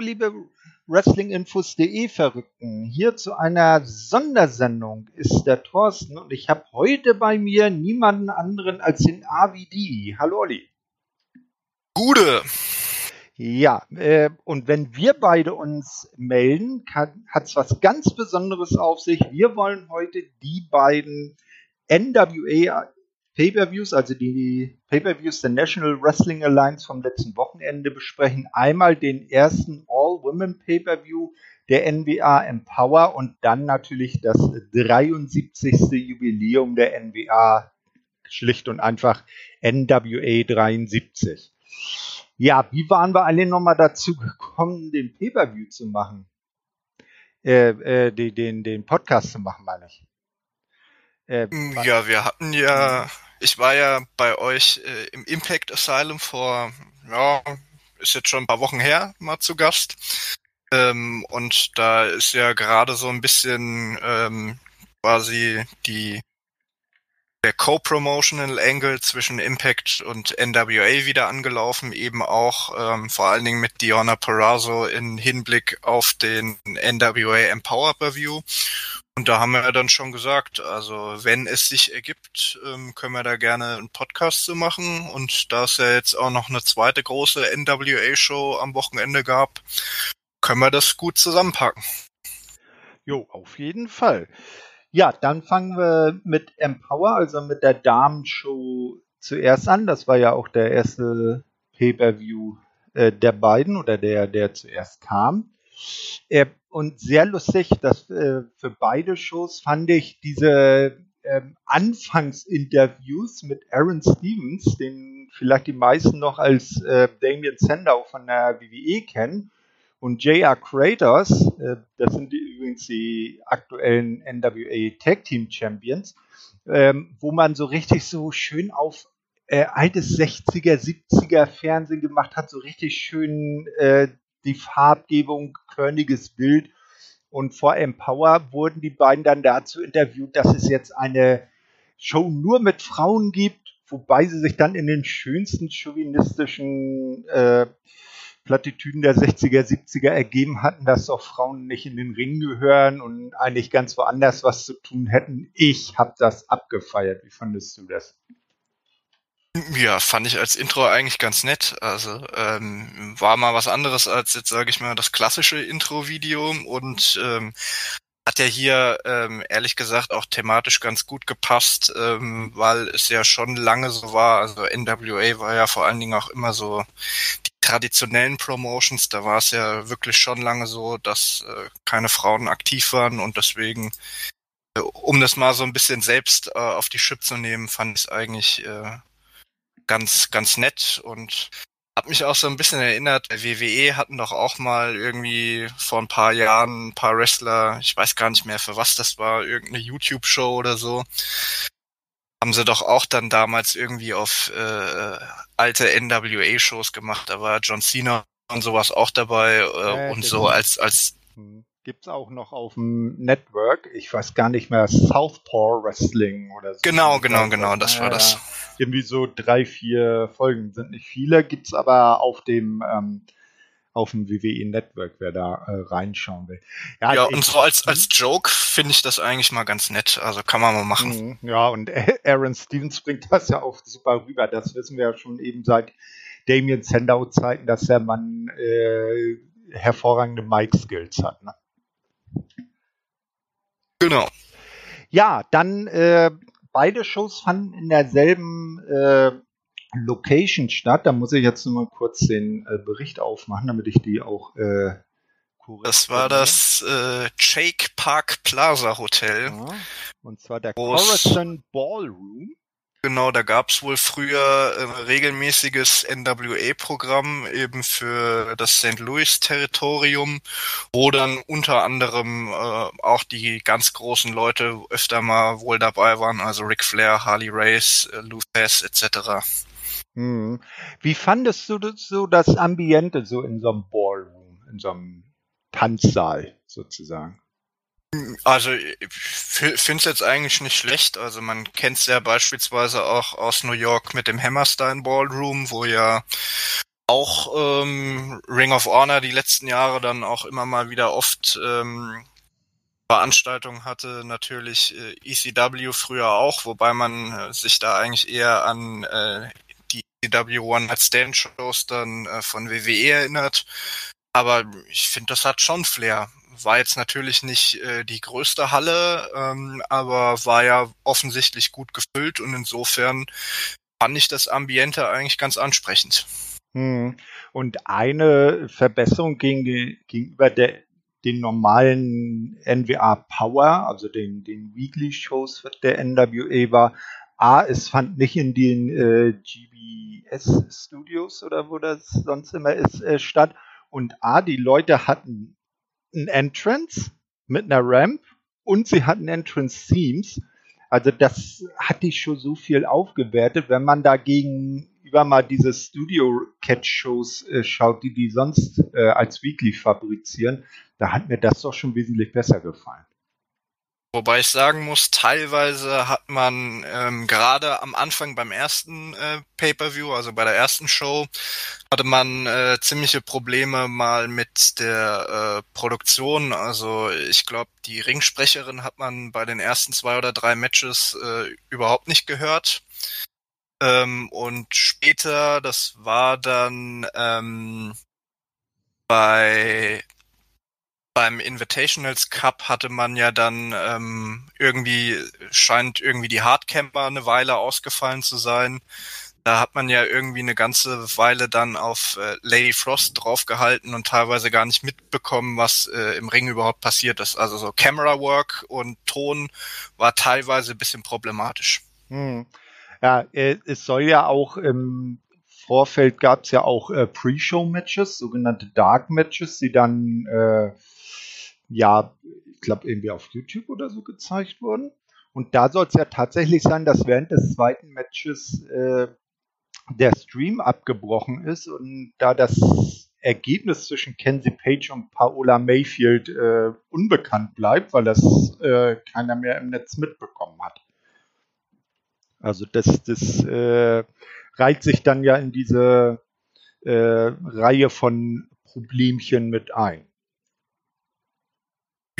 liebe Wrestlinginfos.de Verrückten. Hier zu einer Sondersendung ist der Thorsten und ich habe heute bei mir niemanden anderen als den AVD. Hallo Olli. Gude. Ja, äh, und wenn wir beide uns melden, hat es was ganz Besonderes auf sich. Wir wollen heute die beiden NWA Pay-per-Views, also die Pay-per-Views der National Wrestling Alliance vom letzten Wochenende besprechen. Einmal den ersten All-Women Pay-per-View der NWA Empower und dann natürlich das 73. Jubiläum der NWA, schlicht und einfach NWA 73. Ja, wie waren wir alle nochmal dazu gekommen, den Pay-per-View zu machen? Äh, äh, den, den, den Podcast zu machen, meine ich. Äh, ja, wir hatten ja, ich war ja bei euch äh, im Impact Asylum vor, ja, ist jetzt schon ein paar Wochen her, mal zu Gast. Ähm, und da ist ja gerade so ein bisschen ähm, quasi die der Co-Promotional Angle zwischen Impact und NWA wieder angelaufen, eben auch ähm, vor allen Dingen mit Diona Perazzo in Hinblick auf den NWA Empower Review. Und da haben wir ja dann schon gesagt, also wenn es sich ergibt, ähm, können wir da gerne einen Podcast zu machen. Und da es ja jetzt auch noch eine zweite große NWA-Show am Wochenende gab, können wir das gut zusammenpacken. Jo, auf jeden Fall. Ja, dann fangen wir mit Empower, also mit der Damenshow zuerst an. Das war ja auch der erste Pay-per-View äh, der beiden oder der, der zuerst kam. Äh, und sehr lustig, dass äh, für beide Shows fand ich diese ähm, Anfangsinterviews mit Aaron Stevens, den vielleicht die meisten noch als äh, Damien Sandow von der WWE kennen, und J.R. Kratos, äh, das sind die, übrigens die aktuellen NWA Tag Team Champions, ähm, wo man so richtig so schön auf äh, altes 60er, 70er Fernsehen gemacht hat, so richtig schön äh, die Farbgebung, körniges Bild. Und vor Empower wurden die beiden dann dazu interviewt, dass es jetzt eine Show nur mit Frauen gibt, wobei sie sich dann in den schönsten chauvinistischen äh, Plattitüden der 60er, 70er ergeben hatten, dass doch Frauen nicht in den Ring gehören und eigentlich ganz woanders was zu tun hätten. Ich habe das abgefeiert. Wie fandest du das? Ja, fand ich als Intro eigentlich ganz nett. Also ähm, war mal was anderes als jetzt, sage ich mal, das klassische Intro-Video und ähm, hat ja hier ähm, ehrlich gesagt auch thematisch ganz gut gepasst, ähm, weil es ja schon lange so war. Also NWA war ja vor allen Dingen auch immer so die traditionellen Promotions. Da war es ja wirklich schon lange so, dass äh, keine Frauen aktiv waren und deswegen, äh, um das mal so ein bisschen selbst äh, auf die Chip zu nehmen, fand ich es eigentlich äh, ganz, ganz nett und hat mich auch so ein bisschen erinnert, WWE hatten doch auch mal irgendwie vor ein paar Jahren ein paar Wrestler, ich weiß gar nicht mehr für was das war, irgendeine YouTube-Show oder so. Haben sie doch auch dann damals irgendwie auf äh, alte NWA-Shows gemacht. Da war John Cena und sowas auch dabei äh, ja, und so als als hm gibt es auch noch auf dem Network. Ich weiß gar nicht mehr, Southpaw Wrestling oder so. Genau, genau, genau, das war das. Irgendwie so drei, vier Folgen sind nicht viele, gibt es aber auf dem ähm, auf dem WWE Network, wer da äh, reinschauen will. Ja, ja und so als, als Joke finde ich das eigentlich mal ganz nett. Also kann man mal machen. Mhm, ja, und Aaron Stevens bringt das ja auch super rüber. Das wissen wir ja schon eben seit Damien Sandow Zeiten, dass der Mann äh, hervorragende Mic-Skills hat. Ne? Genau. Ja, dann äh, beide Shows fanden in derselben äh, Location statt. Da muss ich jetzt nur mal kurz den äh, Bericht aufmachen, damit ich die auch äh, Das war das äh, Jake Park Plaza Hotel. Ja, und zwar der Corazon Ballroom. Genau, da gab's wohl früher ein regelmäßiges NWA-Programm eben für das St. Louis-Territorium, wo dann unter anderem äh, auch die ganz großen Leute öfter mal wohl dabei waren, also Ric Flair, Harley Race, äh, Lou Thesz etc. Hm. Wie fandest du das, so das Ambiente so in so einem Ballroom, in so einem Tanzsaal sozusagen? Also ich finde es jetzt eigentlich nicht schlecht. Also man kennt es ja beispielsweise auch aus New York mit dem Hammerstein Ballroom, wo ja auch ähm, Ring of Honor die letzten Jahre dann auch immer mal wieder oft ähm, Veranstaltungen hatte, natürlich äh, ECW früher auch, wobei man äh, sich da eigentlich eher an äh, die ECW One Night Stand Shows dann äh, von WWE erinnert. Aber ich finde, das hat schon Flair. War jetzt natürlich nicht äh, die größte Halle, ähm, aber war ja offensichtlich gut gefüllt und insofern fand ich das Ambiente eigentlich ganz ansprechend. Hm. Und eine Verbesserung gegen, gegenüber der, den normalen NWA Power, also den, den Weekly Shows der NWA war, A, es fand nicht in den äh, GBS Studios oder wo das sonst immer ist, äh, statt. Und A, die Leute hatten ein Entrance mit einer Ramp und sie hatten Entrance Themes. Also das hatte ich schon so viel aufgewertet, wenn man dagegen über mal diese Studio-Catch-Shows äh, schaut, die die sonst äh, als Weekly fabrizieren, da hat mir das doch schon wesentlich besser gefallen. Wobei ich sagen muss, teilweise hat man ähm, gerade am Anfang beim ersten äh, Pay-per-View, also bei der ersten Show, hatte man äh, ziemliche Probleme mal mit der äh, Produktion. Also ich glaube, die Ringsprecherin hat man bei den ersten zwei oder drei Matches äh, überhaupt nicht gehört. Ähm, und später, das war dann ähm, bei beim Invitationals Cup hatte man ja dann ähm, irgendwie, scheint irgendwie die Hardcamper eine Weile ausgefallen zu sein. Da hat man ja irgendwie eine ganze Weile dann auf äh, Lady Frost draufgehalten und teilweise gar nicht mitbekommen, was äh, im Ring überhaupt passiert ist. Also so Camera Work und Ton war teilweise ein bisschen problematisch. Hm. Ja, äh, es soll ja auch im Vorfeld gab es ja auch äh, Pre-Show-Matches, sogenannte Dark Matches, die dann äh, ja, ich glaube, irgendwie auf YouTube oder so gezeigt wurden. Und da soll es ja tatsächlich sein, dass während des zweiten Matches äh, der Stream abgebrochen ist und da das Ergebnis zwischen Kenzie Page und Paola Mayfield äh, unbekannt bleibt, weil das äh, keiner mehr im Netz mitbekommen hat. Also das, das äh, reiht sich dann ja in diese äh, Reihe von Problemchen mit ein.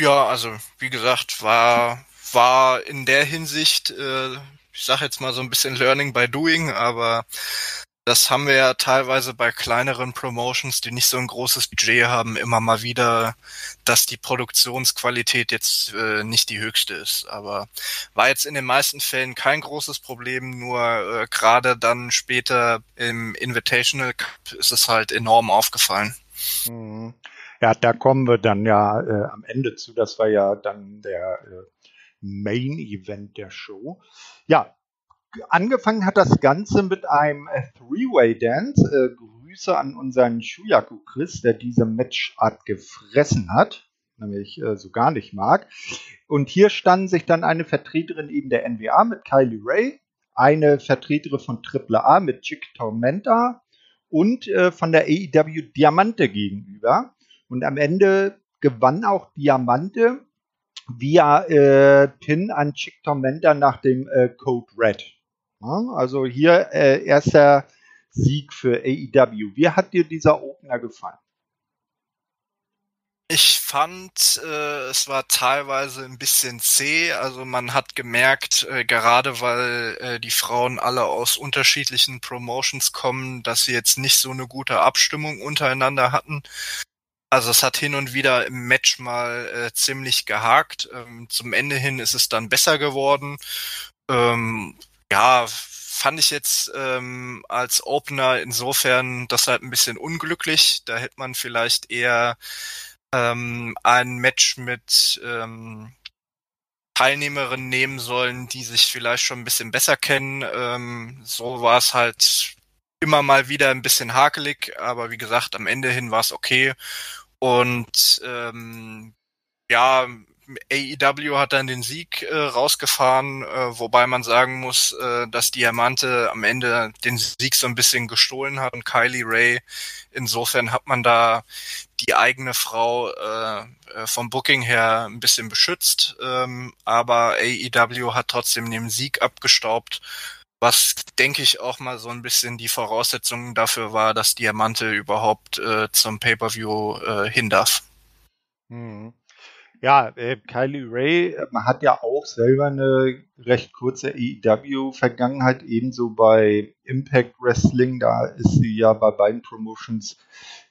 Ja, also wie gesagt, war war in der Hinsicht, äh, ich sage jetzt mal so ein bisschen Learning by Doing, aber das haben wir ja teilweise bei kleineren Promotions, die nicht so ein großes Budget haben, immer mal wieder, dass die Produktionsqualität jetzt äh, nicht die höchste ist. Aber war jetzt in den meisten Fällen kein großes Problem, nur äh, gerade dann später im Invitational Cup ist es halt enorm aufgefallen. Mhm. Ja, da kommen wir dann ja äh, am Ende zu. Das war ja dann der äh, Main Event der Show. Ja, angefangen hat das Ganze mit einem äh, Three-Way Dance. Äh, Grüße an unseren Shuyaku Chris, der diese Matchart gefressen hat, nämlich äh, so gar nicht mag. Und hier standen sich dann eine Vertreterin eben der NWA mit Kylie Ray, eine Vertreterin von AAA mit Chick Tormenta und äh, von der AEW Diamante gegenüber. Und am Ende gewann auch Diamante via äh, Pin an Chick Tormenta nach dem äh, Code Red. Ja, also hier äh, erster Sieg für AEW. Wie hat dir dieser Opener gefallen? Ich fand, äh, es war teilweise ein bisschen zäh. Also man hat gemerkt, äh, gerade weil äh, die Frauen alle aus unterschiedlichen Promotions kommen, dass sie jetzt nicht so eine gute Abstimmung untereinander hatten. Also es hat hin und wieder im Match mal äh, ziemlich gehakt. Ähm, zum Ende hin ist es dann besser geworden. Ähm, ja, fand ich jetzt ähm, als Opener insofern das halt ein bisschen unglücklich. Da hätte man vielleicht eher ähm, ein Match mit ähm, Teilnehmerinnen nehmen sollen, die sich vielleicht schon ein bisschen besser kennen. Ähm, so war es halt immer mal wieder ein bisschen hakelig, aber wie gesagt, am Ende hin war es okay. Und ähm, ja, AEW hat dann den Sieg äh, rausgefahren, äh, wobei man sagen muss, äh, dass Diamante am Ende den Sieg so ein bisschen gestohlen hat und Kylie Ray. Insofern hat man da die eigene Frau äh, äh vom Booking her ein bisschen beschützt, ähm, aber AEW hat trotzdem den Sieg abgestaubt was denke ich auch mal so ein bisschen die Voraussetzung dafür war, dass Diamante überhaupt äh, zum Pay-per-View äh, hin darf. Mhm. Ja, äh, Kylie Ray hat ja auch selber eine recht kurze AEW-Vergangenheit, ebenso bei Impact Wrestling. Da ist sie ja bei beiden Promotions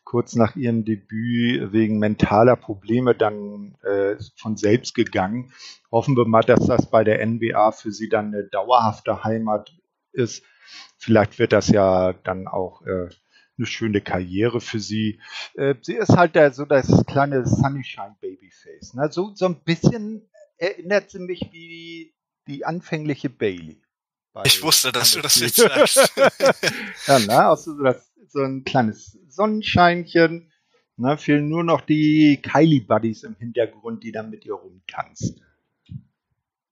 kurz nach ihrem Debüt wegen mentaler Probleme dann äh, von selbst gegangen. Hoffen wir mal, dass das bei der NBA für sie dann eine dauerhafte Heimat ist. Vielleicht wird das ja dann auch äh, eine schöne Karriere für sie. Äh, sie ist halt der, so das kleine Sunshine Babyface. Ne? So, so ein bisschen erinnert sie mich wie die anfängliche Bailey. Ich wusste, dass du das jetzt sagst. ja, ne? Also so, das, so ein kleines Sonnenscheinchen. Ne? Fehlen nur noch die Kylie Buddies im Hintergrund, die dann mit ihr rumtanzt.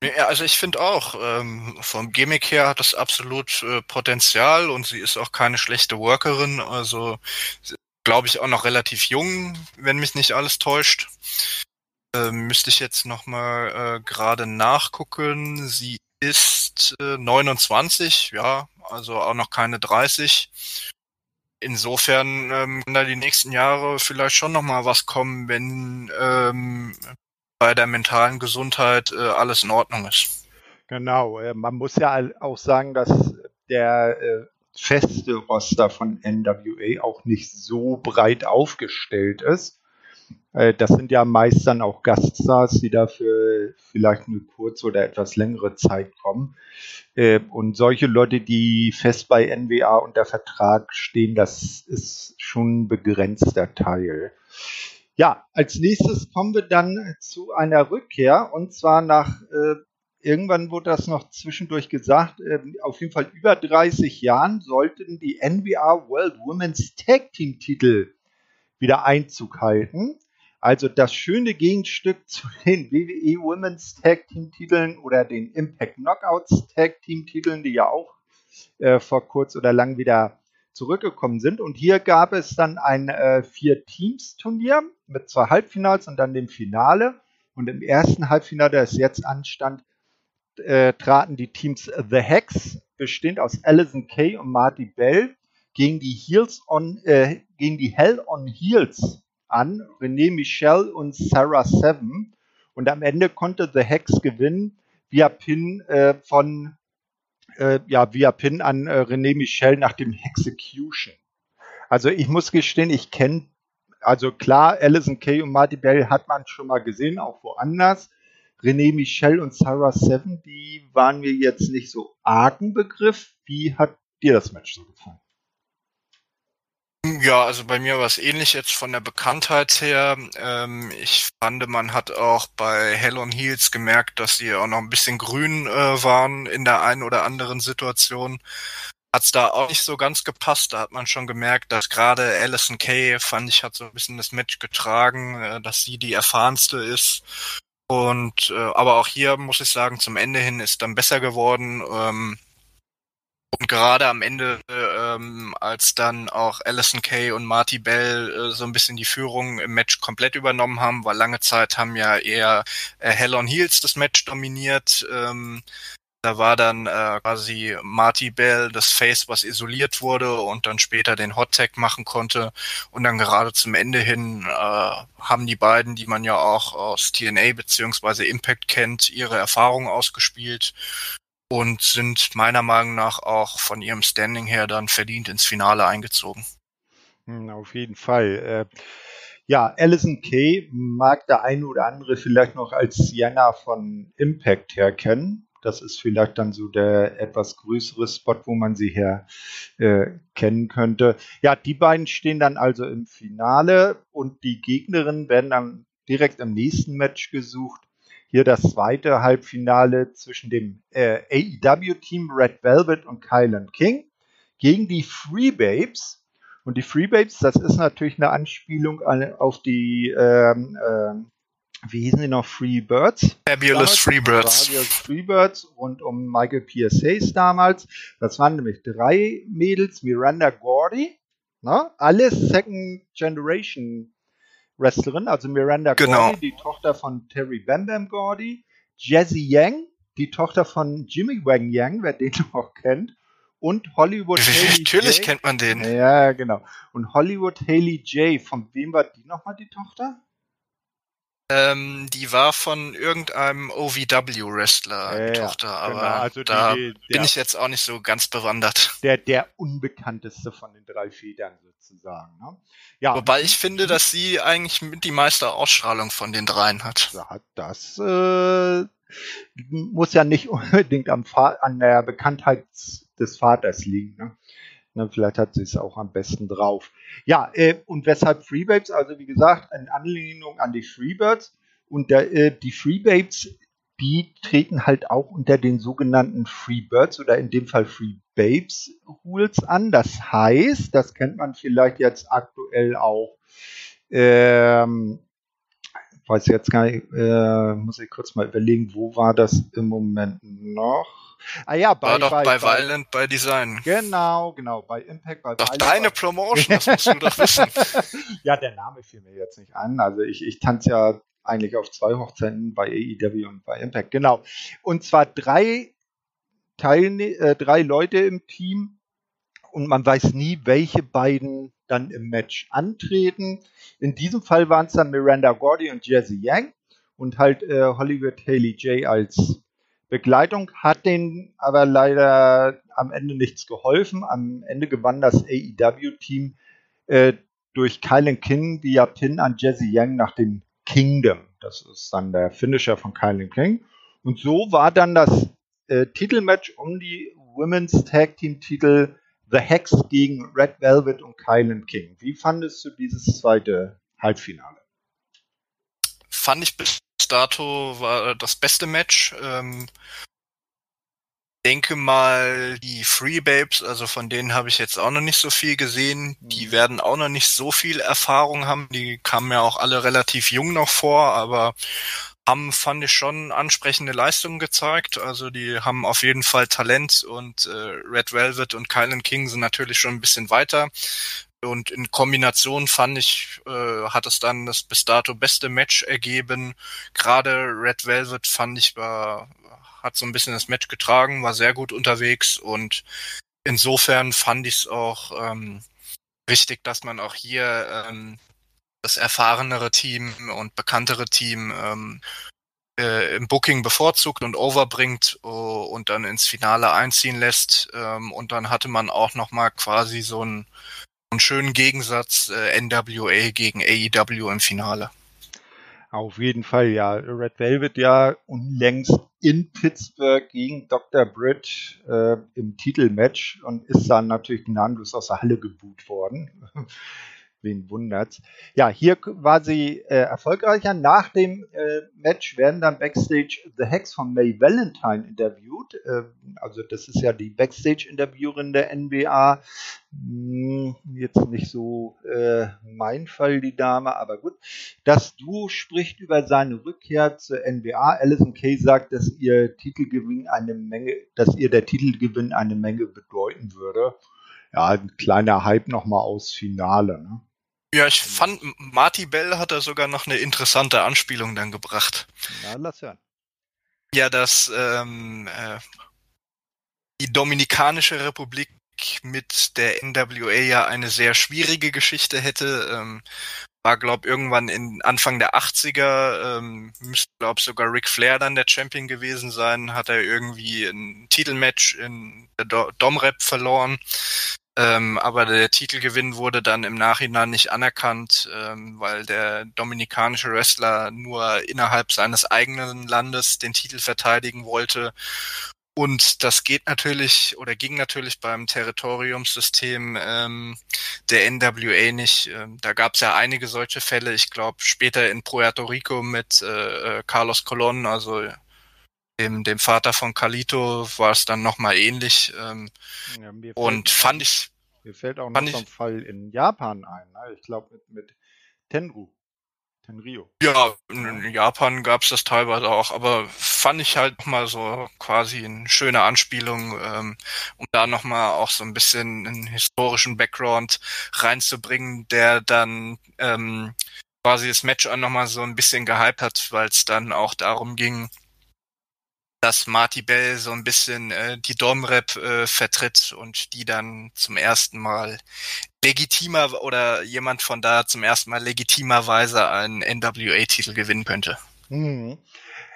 Ja, also ich finde auch, ähm, vom Gimmick her hat das absolut äh, Potenzial und sie ist auch keine schlechte Workerin, also glaube ich auch noch relativ jung, wenn mich nicht alles täuscht. Ähm, müsste ich jetzt nochmal äh, gerade nachgucken. Sie ist äh, 29, ja, also auch noch keine 30. Insofern ähm, kann da die nächsten Jahre vielleicht schon nochmal was kommen, wenn ähm, bei der mentalen Gesundheit äh, alles in Ordnung ist. Genau, äh, man muss ja auch sagen, dass der äh, feste Roster von NWA auch nicht so breit aufgestellt ist. Äh, das sind ja meist dann auch Gaststars, die dafür vielleicht eine kurze oder etwas längere Zeit kommen. Äh, und solche Leute, die fest bei NWA unter Vertrag stehen, das ist schon ein begrenzter Teil. Ja, als nächstes kommen wir dann zu einer Rückkehr und zwar nach, äh, irgendwann wurde das noch zwischendurch gesagt, äh, auf jeden Fall über 30 Jahren sollten die NWA World Women's Tag Team Titel wieder Einzug halten. Also das schöne Gegenstück zu den WWE Women's Tag Team Titeln oder den Impact Knockouts Tag Team Titeln, die ja auch äh, vor kurz oder lang wieder zurückgekommen sind. Und hier gab es dann ein äh, Vier-Teams-Turnier mit zwei Halbfinals und dann dem Finale. Und im ersten Halbfinale, das jetzt anstand, äh, traten die Teams The Hex, bestehend aus Alison Kay und Marty Bell, gegen die Heels on, äh, gegen die Hell on Heels an, René Michel und Sarah Seven. Und am Ende konnte The Hex gewinnen via Pin äh, von äh, ja, via Pin an äh, René Michel nach dem Hexecution. Also ich muss gestehen, ich kenne, also klar, Alison Kay und Marty Bell hat man schon mal gesehen, auch woanders. René Michel und Sarah Seven, die waren mir jetzt nicht so argen Begriff. Wie hat dir das Match so gefallen? Ja, also bei mir war es ähnlich jetzt von der Bekanntheit her. Ähm, ich fand, man hat auch bei Hell on Heels gemerkt, dass sie auch noch ein bisschen grün äh, waren in der einen oder anderen Situation. Hat's da auch nicht so ganz gepasst. Da hat man schon gemerkt, dass gerade Alison Kay, fand ich, hat so ein bisschen das Match getragen, äh, dass sie die erfahrenste ist. Und äh, aber auch hier muss ich sagen, zum Ende hin ist dann besser geworden. Ähm, und gerade am Ende, ähm, als dann auch Alison Kay und Marty Bell äh, so ein bisschen die Führung im Match komplett übernommen haben, weil lange Zeit haben ja eher äh, Hell on Heels das Match dominiert. Ähm, da war dann äh, quasi Marty Bell das Face, was isoliert wurde und dann später den Hot Tag machen konnte. Und dann gerade zum Ende hin äh, haben die beiden, die man ja auch aus TNA beziehungsweise Impact kennt, ihre Erfahrungen ausgespielt und sind meiner Meinung nach auch von ihrem Standing her dann verdient ins Finale eingezogen. Hm, auf jeden Fall. Äh, ja, Alison Kay mag der eine oder andere vielleicht noch als Sienna von Impact her kennen. Das ist vielleicht dann so der etwas größere Spot, wo man sie her äh, kennen könnte. Ja, die beiden stehen dann also im Finale und die Gegnerinnen werden dann direkt im nächsten Match gesucht. Hier das zweite Halbfinale zwischen dem äh, AEW-Team Red Velvet und Kylan King gegen die Free Babes. Und die Free Babes, das ist natürlich eine Anspielung an, auf die, ähm, ähm, wie hießen die noch, Free Birds? Fabulous Free Birds. Fabulous Free Birds rund um Michael Pierce Hayes damals. Das waren nämlich drei Mädels, Miranda Gordy, ne? alles Second Generation Wrestlerin, also Miranda genau. Gordy, die Tochter von Terry Bam Bam Gordy, Jazzy Yang, die Tochter von Jimmy Wang Yang, wer den noch kennt, und Hollywood Haley Natürlich J. kennt man den. Ja, genau. Und Hollywood Haley J. Von wem war die nochmal die Tochter? Ähm, die war von irgendeinem OVW-Wrestler, die ja, Tochter, genau. aber genau. also da die, der, bin ich jetzt auch nicht so ganz bewandert. Der, der unbekannteste von den drei Federn sozusagen. Ne? Ja, Wobei ich finde, dass sie eigentlich mit die meiste Ausstrahlung von den dreien hat. Ja, das äh, muss ja nicht unbedingt am an der Bekanntheit des Vaters liegen. Ne? Ne, vielleicht hat sie es auch am besten drauf. Ja, äh, und weshalb Freebabes? Also wie gesagt, in Anlehnung an die Freebirds. Und der, äh, die Freebabes, die treten halt auch unter den sogenannten Freebirds oder in dem Fall Freebabes Rules an. Das heißt, das kennt man vielleicht jetzt aktuell auch. Ähm, weiß jetzt gar nicht, äh, muss ich kurz mal überlegen, wo war das im Moment noch? Ah ja, bei, War doch bei, bei, Violent bei Design. Genau, genau, bei Impact, bei Doch Violent. deine Promotion, das musst du doch wissen. ja, der Name fiel mir jetzt nicht an. Also ich, ich tanze ja eigentlich auf zwei Hochzeiten bei AEW und bei Impact, genau. Und zwar drei Teilne äh, drei Leute im Team und man weiß nie, welche beiden dann im Match antreten. In diesem Fall waren es dann Miranda Gordy und Jesse Yang und halt äh, Hollywood Haley J als Begleitung hat denen aber leider am Ende nichts geholfen. Am Ende gewann das AEW-Team äh, durch Kylan King via Pin an Jesse Young nach dem Kingdom. Das ist dann der Finisher von Kylan King. Und so war dann das äh, Titelmatch um die Women's Tag Team Titel The Hex gegen Red Velvet und Kylan King. Wie fandest du dieses zweite Halbfinale? Fand ich bis dato war das beste Match. Ähm, denke mal, die Free Babes, also von denen habe ich jetzt auch noch nicht so viel gesehen. Die mhm. werden auch noch nicht so viel Erfahrung haben. Die kamen ja auch alle relativ jung noch vor, aber haben, fand ich schon ansprechende Leistungen gezeigt. Also die haben auf jeden Fall Talent und äh, Red Velvet und Kylan King sind natürlich schon ein bisschen weiter. Und in Kombination fand ich, äh, hat es dann das bis dato beste Match ergeben. Gerade Red Velvet fand ich war, hat so ein bisschen das Match getragen, war sehr gut unterwegs und insofern fand ich es auch ähm, wichtig, dass man auch hier ähm, das erfahrenere Team und bekanntere Team ähm, äh, im Booking bevorzugt und overbringt uh, und dann ins Finale einziehen lässt. Ähm, und dann hatte man auch noch mal quasi so ein einen schönen Gegensatz äh, NWA gegen AEW im Finale. Auf jeden Fall, ja. Red Velvet ja unlängst in Pittsburgh gegen Dr. Britt äh, im Titelmatch und ist dann natürlich gnadenlos aus der Halle geboot worden. Wen wundert's? Ja, hier war sie äh, erfolgreicher. Nach dem äh, Match werden dann Backstage The Hex von May Valentine interviewt. Äh, also das ist ja die Backstage-Interviewerin der NBA. Hm, jetzt nicht so äh, mein Fall, die Dame, aber gut. Das Duo spricht über seine Rückkehr zur NBA. Alison Kay sagt, dass ihr Titelgewinn eine Menge, dass ihr der Titelgewinn eine Menge bedeuten würde ja, ein kleiner Hype nochmal aus Finale. Ne? Ja, ich fand, Marty Bell hat da sogar noch eine interessante Anspielung dann gebracht. Na, lass hören. Ja, dass ähm, äh, die Dominikanische Republik mit der NWA ja eine sehr schwierige Geschichte hätte. Ähm, war, glaub, irgendwann in Anfang der 80er, ähm, müsste, glaub, sogar Ric Flair dann der Champion gewesen sein, hat er irgendwie ein Titelmatch in der Domrep verloren. Ähm, aber der Titelgewinn wurde dann im Nachhinein nicht anerkannt, ähm, weil der dominikanische Wrestler nur innerhalb seines eigenen Landes den Titel verteidigen wollte. Und das geht natürlich oder ging natürlich beim Territoriumssystem ähm, der NWA nicht. Ähm, da gab es ja einige solche Fälle. Ich glaube, später in Puerto Rico mit äh, äh Carlos Colon, also dem, dem Vater von Calito war es dann nochmal ähnlich. Ähm, ja, und fand ich. Mir fällt auch noch so ein Fall in Japan ein. Ne? Ich glaube mit, mit Tenru. Tenrio. Ja, in Japan gab es das teilweise auch, aber fand ich halt nochmal so quasi eine schöne Anspielung, ähm, um da nochmal auch so ein bisschen einen historischen Background reinzubringen, der dann ähm, quasi das Match auch nochmal so ein bisschen gehypt hat, weil es dann auch darum ging, dass Marty Bell so ein bisschen äh, die Domrep äh, vertritt und die dann zum ersten Mal legitimer oder jemand von da zum ersten Mal legitimerweise einen NWA-Titel gewinnen könnte. Mhm.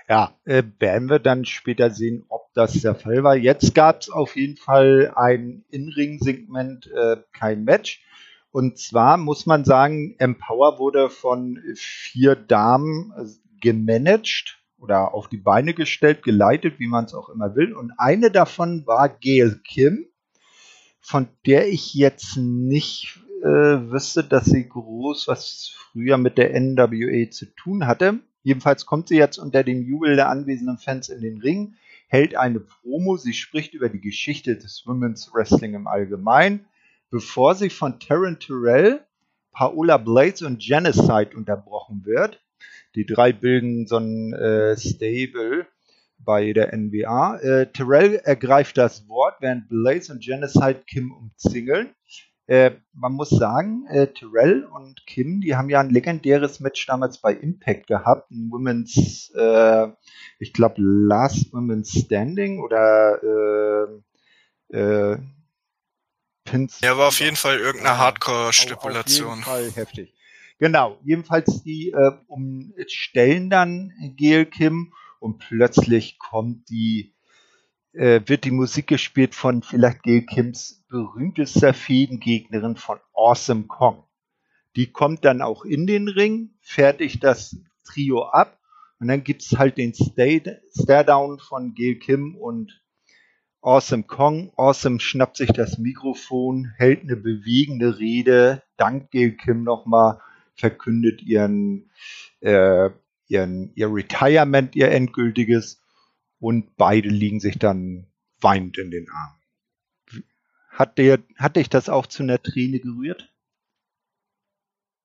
Ja, äh, werden wir dann später sehen, ob das der Fall war. Jetzt gab es auf jeden Fall ein In-Ring-Segment, äh, kein Match. Und zwar muss man sagen, Empower wurde von vier Damen äh, gemanagt oder auf die Beine gestellt, geleitet, wie man es auch immer will. Und eine davon war Gail Kim, von der ich jetzt nicht äh, wüsste, dass sie groß was früher mit der NWA zu tun hatte. Jedenfalls kommt sie jetzt unter dem Jubel der anwesenden Fans in den Ring, hält eine Promo, sie spricht über die Geschichte des Women's Wrestling im Allgemeinen, bevor sie von Taryn Terrell, Paola Blades und Genocide unterbrochen wird. Die drei bilden so ein äh, Stable bei der NWA. Äh, Terrell ergreift das Wort, während Blaze und Genocide Kim umzingeln. Äh, man muss sagen, äh, Terrell und Kim, die haben ja ein legendäres Match damals bei Impact gehabt, ein Women's, äh, ich glaube Last Women's Standing oder äh, äh, Pins. Ja, war auf jeden Fall irgendeine Hardcore-Stipulation. Auf jeden Fall heftig. Genau, jedenfalls die äh, umstellen dann Gail Kim und plötzlich kommt die, äh, wird die Musik gespielt von vielleicht Gail Kims berühmtester Fädengegnerin von Awesome Kong. Die kommt dann auch in den Ring, fertigt das Trio ab und dann gibt es halt den Stare-Down von Gail Kim und Awesome Kong. Awesome schnappt sich das Mikrofon, hält eine bewegende Rede, dankt Gail Kim nochmal verkündet ihren, äh, ihren, ihr Retirement, ihr endgültiges und beide liegen sich dann weinend in den Armen. Hat, der, hat dich das auch zu einer Träne gerührt?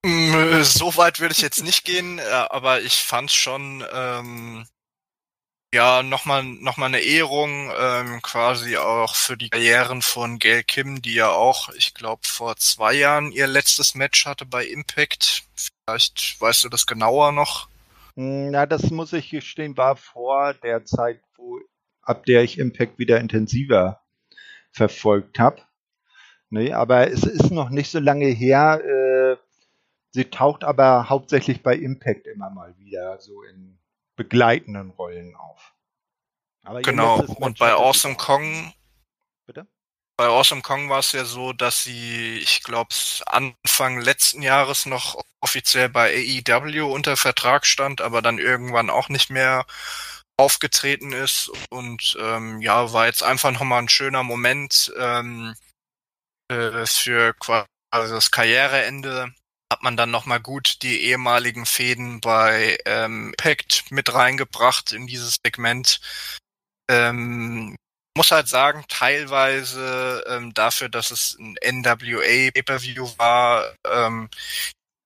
Mm, so weit würde ich jetzt nicht gehen, äh, aber ich fand schon ähm, ja, nochmal noch mal eine Ehrung ähm, quasi auch für die Karrieren von Gail Kim, die ja auch, ich glaube, vor zwei Jahren ihr letztes Match hatte bei Impact. Vielleicht weißt du das genauer noch. Hm, na, das muss ich gestehen, war vor der Zeit, wo ab der ich Impact wieder intensiver verfolgt habe. Nee, aber es ist noch nicht so lange her. Äh, sie taucht aber hauptsächlich bei Impact immer mal wieder so in begleitenden Rollen auf. Aber genau, und bei Awesome Kong. Bitte? Bei Awesome Kong war es ja so, dass sie, ich glaube, Anfang letzten Jahres noch offiziell bei AEW unter Vertrag stand, aber dann irgendwann auch nicht mehr aufgetreten ist. Und ähm, ja, war jetzt einfach nochmal ein schöner Moment ähm, äh, für quasi das Karriereende hat man dann nochmal gut die ehemaligen Fäden bei ähm, Impact mit reingebracht in dieses Segment. Ähm, muss halt sagen, teilweise ähm, dafür, dass es ein NWA Pay-Per-View war, ähm,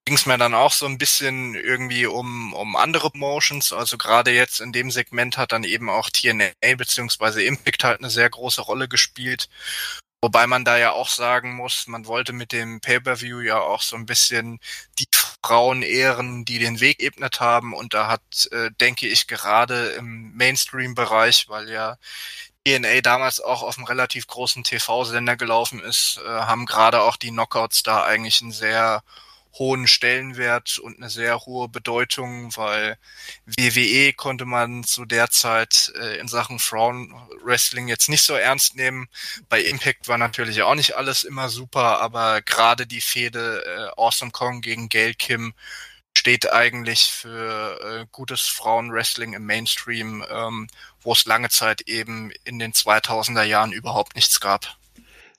ging es mir dann auch so ein bisschen irgendwie um, um andere Motions. Also gerade jetzt in dem Segment hat dann eben auch TNA beziehungsweise Impact halt eine sehr große Rolle gespielt. Wobei man da ja auch sagen muss, man wollte mit dem Pay-per-View ja auch so ein bisschen die Frauen ehren, die den Weg ebnet haben. Und da hat, äh, denke ich, gerade im Mainstream-Bereich, weil ja DNA damals auch auf einem relativ großen TV-Sender gelaufen ist, äh, haben gerade auch die Knockouts da eigentlich einen sehr hohen Stellenwert und eine sehr hohe Bedeutung, weil WWE konnte man zu der Zeit äh, in Sachen Frauenwrestling jetzt nicht so ernst nehmen. Bei Impact war natürlich auch nicht alles immer super, aber gerade die Fehde äh, Awesome Kong gegen Gail Kim steht eigentlich für äh, gutes Frauenwrestling im Mainstream, ähm, wo es lange Zeit eben in den 2000er Jahren überhaupt nichts gab.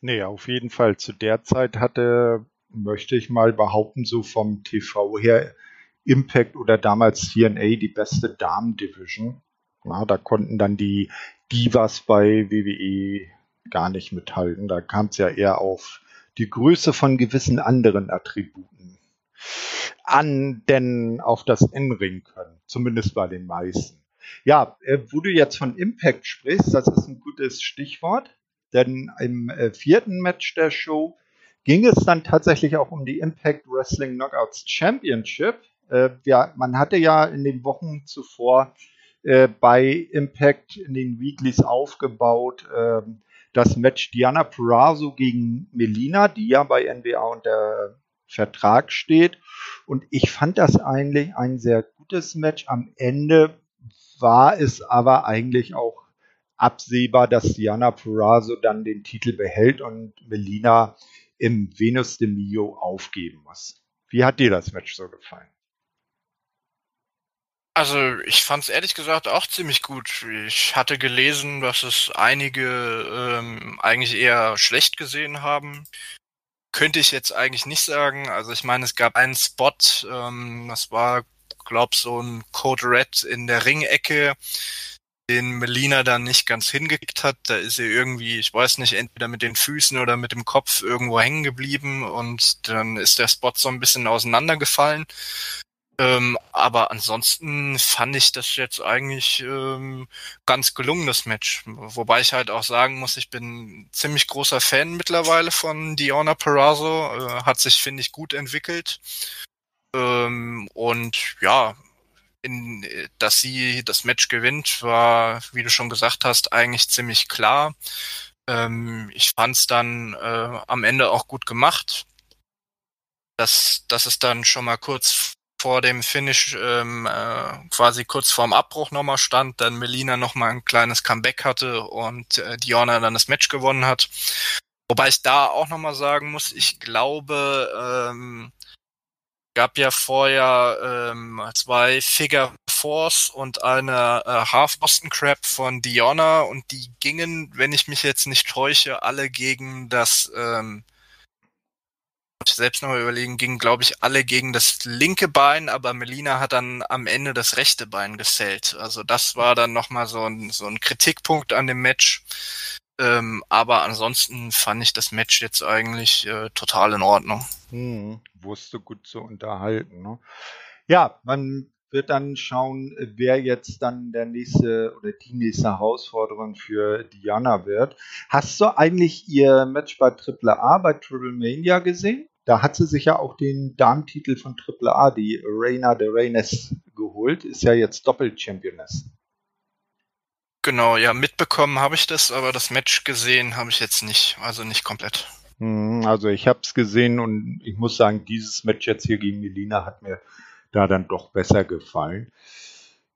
Nee, auf jeden Fall. Zu der Zeit hatte möchte ich mal behaupten, so vom TV her Impact oder damals CNA die beste Damen-Division. Ja, da konnten dann die Divas bei WWE gar nicht mithalten. Da kam es ja eher auf die Größe von gewissen anderen Attributen an, denn auf das N-Ring können. Zumindest bei den meisten. Ja, äh, wo du jetzt von Impact sprichst, das ist ein gutes Stichwort, denn im äh, vierten Match der Show ging es dann tatsächlich auch um die Impact Wrestling Knockouts Championship. Äh, ja, man hatte ja in den Wochen zuvor äh, bei Impact in den Weeklies aufgebaut. Ähm, das Match Diana Purrazzo gegen Melina, die ja bei NBA unter Vertrag steht. Und ich fand das eigentlich ein sehr gutes Match. Am Ende war es aber eigentlich auch absehbar, dass Diana Purrazzo dann den Titel behält und Melina im Venus de Mio aufgeben muss. Wie hat dir das Match so gefallen? Also ich fand es ehrlich gesagt auch ziemlich gut. Ich hatte gelesen, dass es einige ähm, eigentlich eher schlecht gesehen haben. Könnte ich jetzt eigentlich nicht sagen. Also ich meine, es gab einen Spot, ähm, das war, glaub so ein Code Red in der Ringecke, den Melina dann nicht ganz hingekickt hat. Da ist sie irgendwie, ich weiß nicht, entweder mit den Füßen oder mit dem Kopf irgendwo hängen geblieben und dann ist der Spot so ein bisschen auseinandergefallen. Ähm, aber ansonsten fand ich das jetzt eigentlich ähm, ganz gelungenes Match. Wobei ich halt auch sagen muss, ich bin ziemlich großer Fan mittlerweile von Diona Perazzo. Äh, hat sich, finde ich, gut entwickelt. Ähm, und ja, in, dass sie das Match gewinnt, war, wie du schon gesagt hast, eigentlich ziemlich klar. Ähm, ich fand es dann äh, am Ende auch gut gemacht. Dass, dass es dann schon mal kurz vor dem Finish ähm, äh, quasi kurz vorm Abbruch nochmal stand, dann Melina nochmal ein kleines Comeback hatte und äh, Diona dann das Match gewonnen hat. Wobei ich da auch nochmal sagen muss, ich glaube, ähm, gab ja vorher ähm, zwei Figure Fours und eine äh, Half Boston Crab von Diona und die gingen, wenn ich mich jetzt nicht täusche, alle gegen das ähm, ich selbst noch überlegen, gingen, glaube ich, alle gegen das linke Bein, aber Melina hat dann am Ende das rechte Bein gesellt. Also das war dann nochmal so ein, so ein Kritikpunkt an dem Match. Ähm, aber ansonsten fand ich das Match jetzt eigentlich äh, total in Ordnung. Hm, wusste gut zu unterhalten. Ne? Ja, man wird dann schauen, wer jetzt dann der nächste oder die nächste Herausforderung für Diana wird. Hast du eigentlich ihr Match bei Triple A bei Triple Mania gesehen? Da hat sie sich ja auch den Damentitel von AAA, die Reina de Reynes, geholt. Ist ja jetzt Doppel-Championess. Genau, ja, mitbekommen habe ich das, aber das Match gesehen habe ich jetzt nicht, also nicht komplett. Hm, also ich habe es gesehen und ich muss sagen, dieses Match jetzt hier gegen Melina hat mir da dann doch besser gefallen.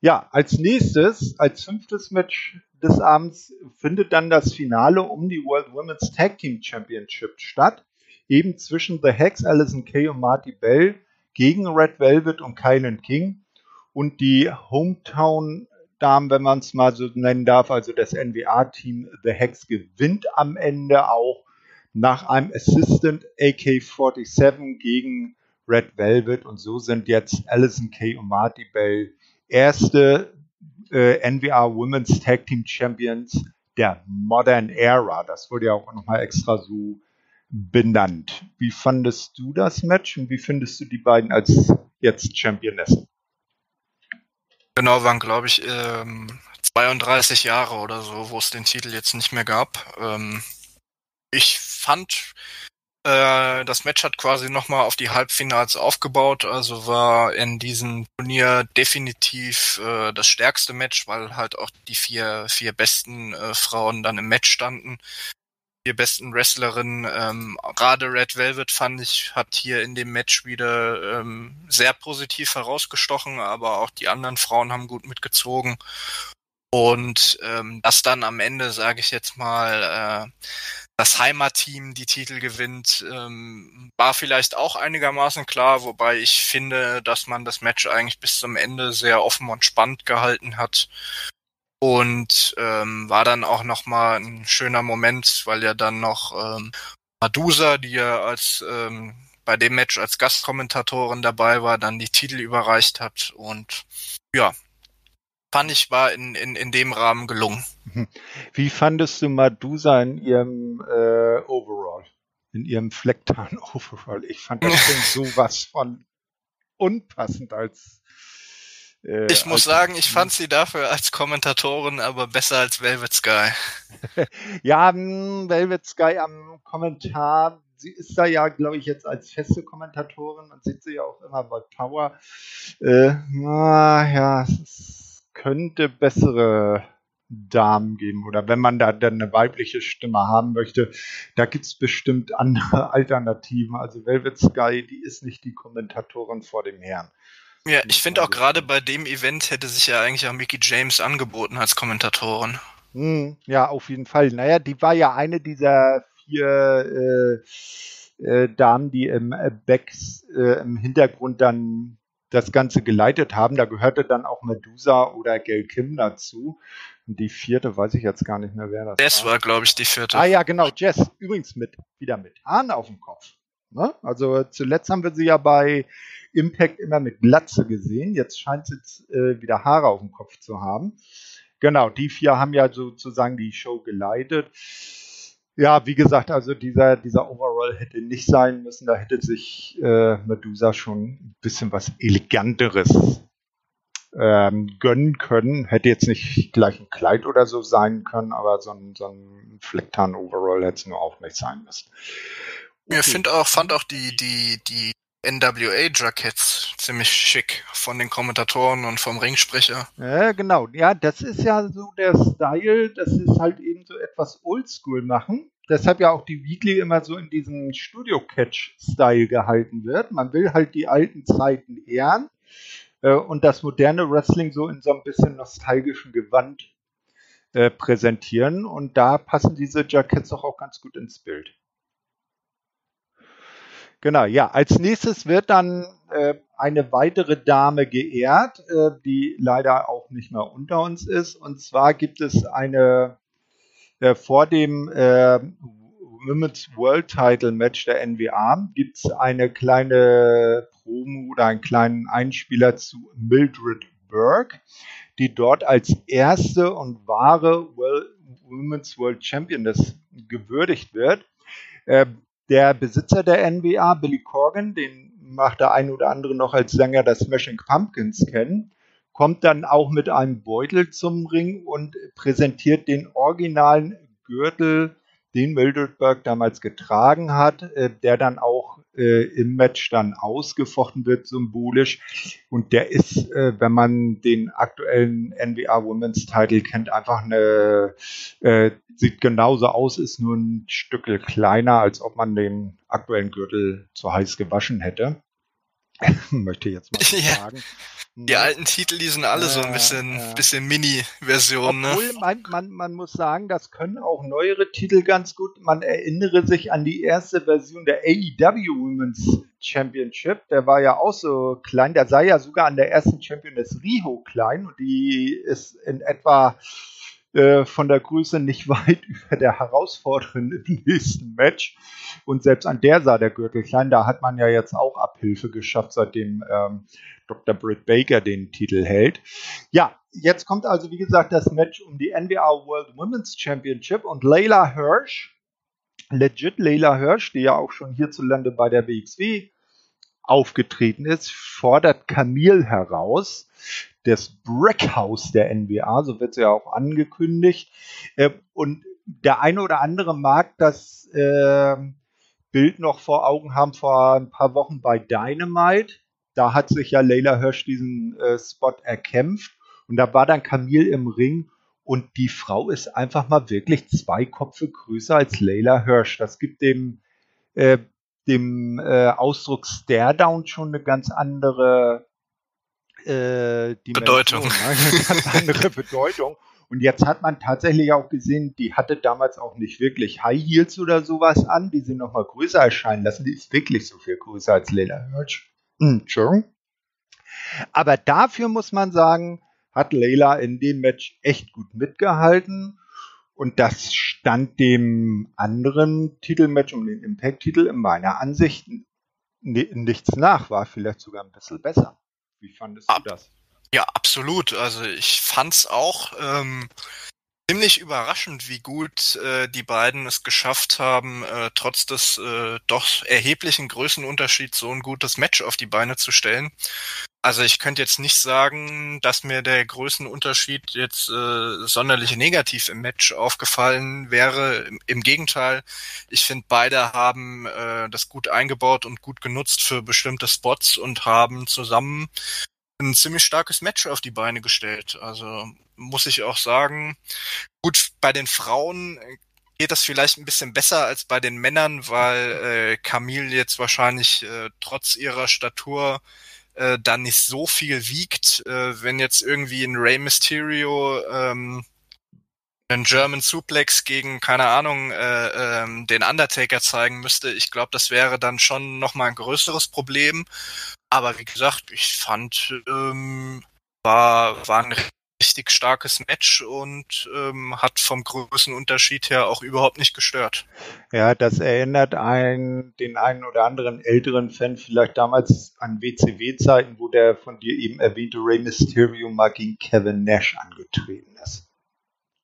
Ja, als nächstes, als fünftes Match des Abends findet dann das Finale um die World Women's Tag Team Championship statt eben zwischen The Hex, Alison Kay und Marty Bell gegen Red Velvet und Kylan King und die Hometown Damen, wenn man es mal so nennen darf, also das NWA-Team The Hex gewinnt am Ende auch nach einem Assistant AK-47 gegen Red Velvet und so sind jetzt Alison Kay und Marty Bell erste äh, NWA Women's Tag Team Champions der Modern Era. Das wurde ja auch nochmal extra so benannt. Wie fandest du das Match und wie findest du die beiden als jetzt Championessen? Genau, waren glaube ich ähm, 32 Jahre oder so, wo es den Titel jetzt nicht mehr gab. Ähm, ich fand, äh, das Match hat quasi nochmal auf die Halbfinals aufgebaut, also war in diesem Turnier definitiv äh, das stärkste Match, weil halt auch die vier, vier besten äh, Frauen dann im Match standen vier besten Wrestlerinnen. Ähm, gerade Red Velvet fand ich, hat hier in dem Match wieder ähm, sehr positiv herausgestochen, aber auch die anderen Frauen haben gut mitgezogen. Und ähm, dass dann am Ende, sage ich jetzt mal, äh, das Heimatteam die Titel gewinnt, ähm, war vielleicht auch einigermaßen klar, wobei ich finde, dass man das Match eigentlich bis zum Ende sehr offen und spannend gehalten hat und ähm, war dann auch nochmal ein schöner Moment, weil ja dann noch ähm, Madusa, die ja als ähm, bei dem Match als Gastkommentatorin dabei war, dann die Titel überreicht hat und ja, fand ich war in, in, in dem Rahmen gelungen. Wie fandest du Madusa in ihrem äh, Overall, in ihrem Flecktarn Overall? Ich fand das schon sowas von unpassend als äh, ich muss sagen, ich fand sie dafür als Kommentatorin aber besser als Velvet Sky. ja, hm, Velvet Sky am Kommentar, sie ist da ja, glaube ich, jetzt als feste Kommentatorin. Man sieht sie ja auch immer bei Power. Äh, na, ja, es könnte bessere Damen geben oder wenn man da dann eine weibliche Stimme haben möchte, da gibt es bestimmt andere Alternativen. Also Velvet Sky, die ist nicht die Kommentatorin vor dem Herrn. Ja, ich finde auch gerade bei dem Event hätte sich ja eigentlich auch Mickey James angeboten als Kommentatorin. Hm, ja, auf jeden Fall. Naja, die war ja eine dieser vier äh, äh, Damen, die im äh, Backs äh, im Hintergrund dann das Ganze geleitet haben. Da gehörte dann auch Medusa oder Gail Kim dazu. Und die vierte weiß ich jetzt gar nicht mehr, wer das Jess war. war glaube ich, die vierte. Ah ja, genau, Jess. Übrigens mit, wieder mit Haaren auf dem Kopf. Ne? Also zuletzt haben wir sie ja bei Impact immer mit Glatze gesehen. Jetzt scheint sie äh, wieder Haare auf dem Kopf zu haben. Genau, die vier haben ja sozusagen die Show geleitet. Ja, wie gesagt, also dieser, dieser Overall hätte nicht sein müssen. Da hätte sich äh, Medusa schon ein bisschen was Eleganteres ähm, gönnen können. Hätte jetzt nicht gleich ein Kleid oder so sein können, aber so ein, so ein Flecktarn-Overall hätte es nur auch nicht sein müssen. Okay. Ich finde auch, fand auch die, die, die NWA-Jackets ziemlich schick von den Kommentatoren und vom Ringsprecher. Ja, genau. Ja, das ist ja so der Style, das ist halt eben so etwas Oldschool machen. Deshalb ja auch die Weekly immer so in diesem Studio-Catch-Style gehalten wird. Man will halt die alten Zeiten ehren äh, und das moderne Wrestling so in so ein bisschen nostalgischen Gewand äh, präsentieren. Und da passen diese Jackets auch, auch ganz gut ins Bild. Genau, ja. Als nächstes wird dann äh, eine weitere Dame geehrt, äh, die leider auch nicht mehr unter uns ist. Und zwar gibt es eine äh, vor dem äh, Women's World Title Match der NWA gibt es eine kleine Promo oder einen kleinen Einspieler zu Mildred Burke, die dort als erste und wahre Women's World Championess gewürdigt wird. Der Besitzer der NWA, Billy Corgan, den macht der ein oder andere noch als Sänger der Smashing Pumpkins kennen, kommt dann auch mit einem Beutel zum Ring und präsentiert den originalen Gürtel den Mildredberg damals getragen hat, äh, der dann auch äh, im Match dann ausgefochten wird, symbolisch. Und der ist, äh, wenn man den aktuellen NWA Women's Title kennt, einfach eine, äh, sieht genauso aus, ist nur ein Stückel kleiner, als ob man den aktuellen Gürtel zu heiß gewaschen hätte. Möchte ich jetzt mal ja. sagen. Die ne? alten Titel, die sind alle so ein bisschen, äh, bisschen Mini-Version. Ne? Man, man, man muss sagen, das können auch neuere Titel ganz gut. Man erinnere sich an die erste Version der AEW Women's Championship. Der war ja auch so klein. Der sei ja sogar an der ersten Championess Riho klein und die ist in etwa äh, von der Größe nicht weit über der Herausforderin im nächsten Match. Und selbst an der sah der Gürtel klein. Da hat man ja jetzt auch Abhilfe geschafft, seitdem ähm, Dr. Britt Baker den Titel hält. Ja, jetzt kommt also, wie gesagt, das Match um die NWA World Women's Championship und Layla Hirsch, legit Layla Hirsch, die ja auch schon hierzulande bei der WXW aufgetreten ist, fordert Camille heraus das Brickhouse der NBA, so wird es ja auch angekündigt. Äh, und der eine oder andere mag das äh, Bild noch vor Augen haben vor ein paar Wochen bei Dynamite. Da hat sich ja Layla Hirsch diesen äh, Spot erkämpft und da war dann Camille im Ring und die Frau ist einfach mal wirklich zwei Kopfe größer als Layla Hirsch. Das gibt dem, äh, dem äh, Ausdruck Stare-Down schon eine ganz andere äh, Bedeutung. Ne? Eine ganz andere Bedeutung. Und jetzt hat man tatsächlich auch gesehen, die hatte damals auch nicht wirklich High Heels oder sowas an, die sie nochmal größer erscheinen lassen. Die ist wirklich so viel größer als Layla Hirsch. Hm, Entschuldigung. Aber dafür muss man sagen, hat Layla in dem Match echt gut mitgehalten. Und das stand dem anderen Titelmatch um den Impact-Titel in meiner Ansicht nichts nach, war vielleicht sogar ein bisschen besser. Wie fandest Ab, du das? Ja, absolut. Also ich fand's auch ähm, ziemlich überraschend, wie gut äh, die beiden es geschafft haben, äh, trotz des äh, doch erheblichen Größenunterschieds so ein gutes Match auf die Beine zu stellen. Also ich könnte jetzt nicht sagen, dass mir der Größenunterschied jetzt äh, sonderlich negativ im Match aufgefallen wäre. Im, im Gegenteil, ich finde, beide haben äh, das gut eingebaut und gut genutzt für bestimmte Spots und haben zusammen ein ziemlich starkes Match auf die Beine gestellt. Also muss ich auch sagen, gut, bei den Frauen geht das vielleicht ein bisschen besser als bei den Männern, weil äh, Camille jetzt wahrscheinlich äh, trotz ihrer Statur äh, dann nicht so viel wiegt. Äh, wenn jetzt irgendwie ein Rey Mysterio ähm, einen German Suplex gegen, keine Ahnung, äh, ähm, den Undertaker zeigen müsste, ich glaube, das wäre dann schon nochmal ein größeres Problem. Aber wie gesagt, ich fand, ähm, war, war ein richtig starkes Match und ähm, hat vom Größenunterschied her auch überhaupt nicht gestört. Ja, das erinnert einen, den einen oder anderen älteren Fan vielleicht damals an WCW-Zeiten, wo der von dir eben erwähnte Rey Mysterio mal gegen Kevin Nash angetreten ist.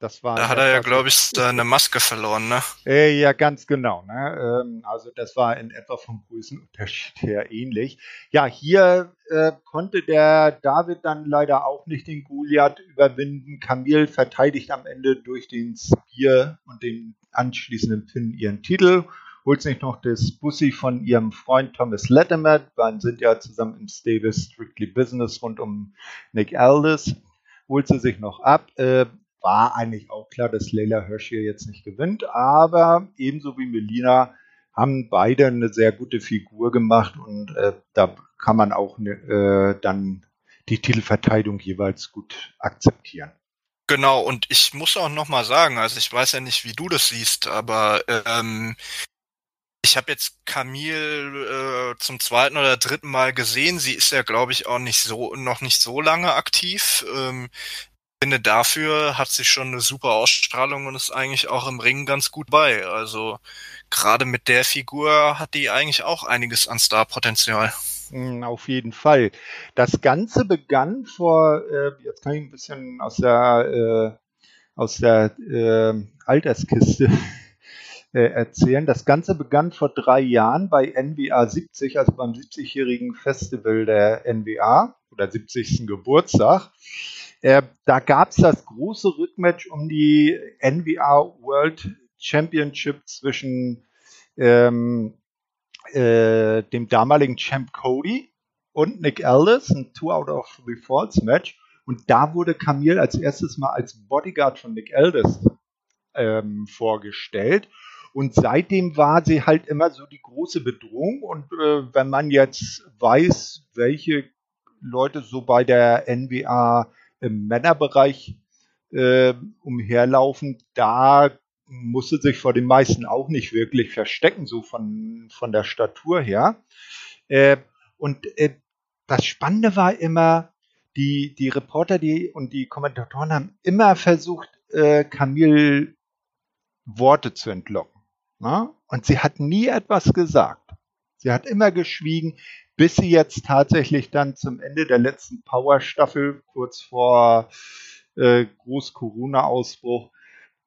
Das war da hat er ja, glaube ich, eine Maske verloren, ne? Äh, ja, ganz genau. Ne? Ähm, also das war in etwa vom Größenunterschied her ähnlich. Ja, hier äh, konnte der David dann leider auch nicht den Goliath überwinden. Camille verteidigt am Ende durch den Spear und den anschließenden Pin ihren Titel. Holt sich noch das Bussi von ihrem Freund Thomas Latimer. Beiden sind ja zusammen im Stable Strictly Business rund um Nick Aldis holt sie sich noch ab. Äh, war eigentlich auch klar, dass Leila Hirsch hier jetzt nicht gewinnt, aber ebenso wie Melina haben beide eine sehr gute Figur gemacht und äh, da kann man auch ne, äh, dann die Titelverteidigung jeweils gut akzeptieren. Genau, und ich muss auch nochmal sagen, also ich weiß ja nicht, wie du das siehst, aber ähm, ich habe jetzt Camille äh, zum zweiten oder dritten Mal gesehen. Sie ist ja, glaube ich, auch nicht so noch nicht so lange aktiv. Ähm, finde, dafür hat sie schon eine super Ausstrahlung und ist eigentlich auch im Ring ganz gut bei. Also gerade mit der Figur hat die eigentlich auch einiges an Starpotenzial. Hm, auf jeden Fall. Das Ganze begann vor, äh, jetzt kann ich ein bisschen aus der, äh, aus der äh, Alterskiste äh, erzählen. Das Ganze begann vor drei Jahren bei NWA 70, also beim 70-jährigen Festival der NWA oder 70. Geburtstag. Äh, da gab es das große Rückmatch um die NWA World Championship zwischen ähm, äh, dem damaligen Champ Cody und Nick Aldis, ein Two out of Three Falls Match. Und da wurde Camille als erstes mal als Bodyguard von Nick Aldis ähm, vorgestellt. Und seitdem war sie halt immer so die große Bedrohung. Und äh, wenn man jetzt weiß, welche Leute so bei der NWA im Männerbereich äh, umherlaufen, da musste sich vor den meisten auch nicht wirklich verstecken, so von, von der Statur her. Äh, und äh, das Spannende war immer, die, die Reporter die, und die Kommentatoren haben immer versucht, äh, Camille Worte zu entlocken. Na? Ne? Und sie hat nie etwas gesagt. Sie hat immer geschwiegen, bis sie jetzt tatsächlich dann zum Ende der letzten Power-Staffel, kurz vor äh, Groß-Corona-Ausbruch,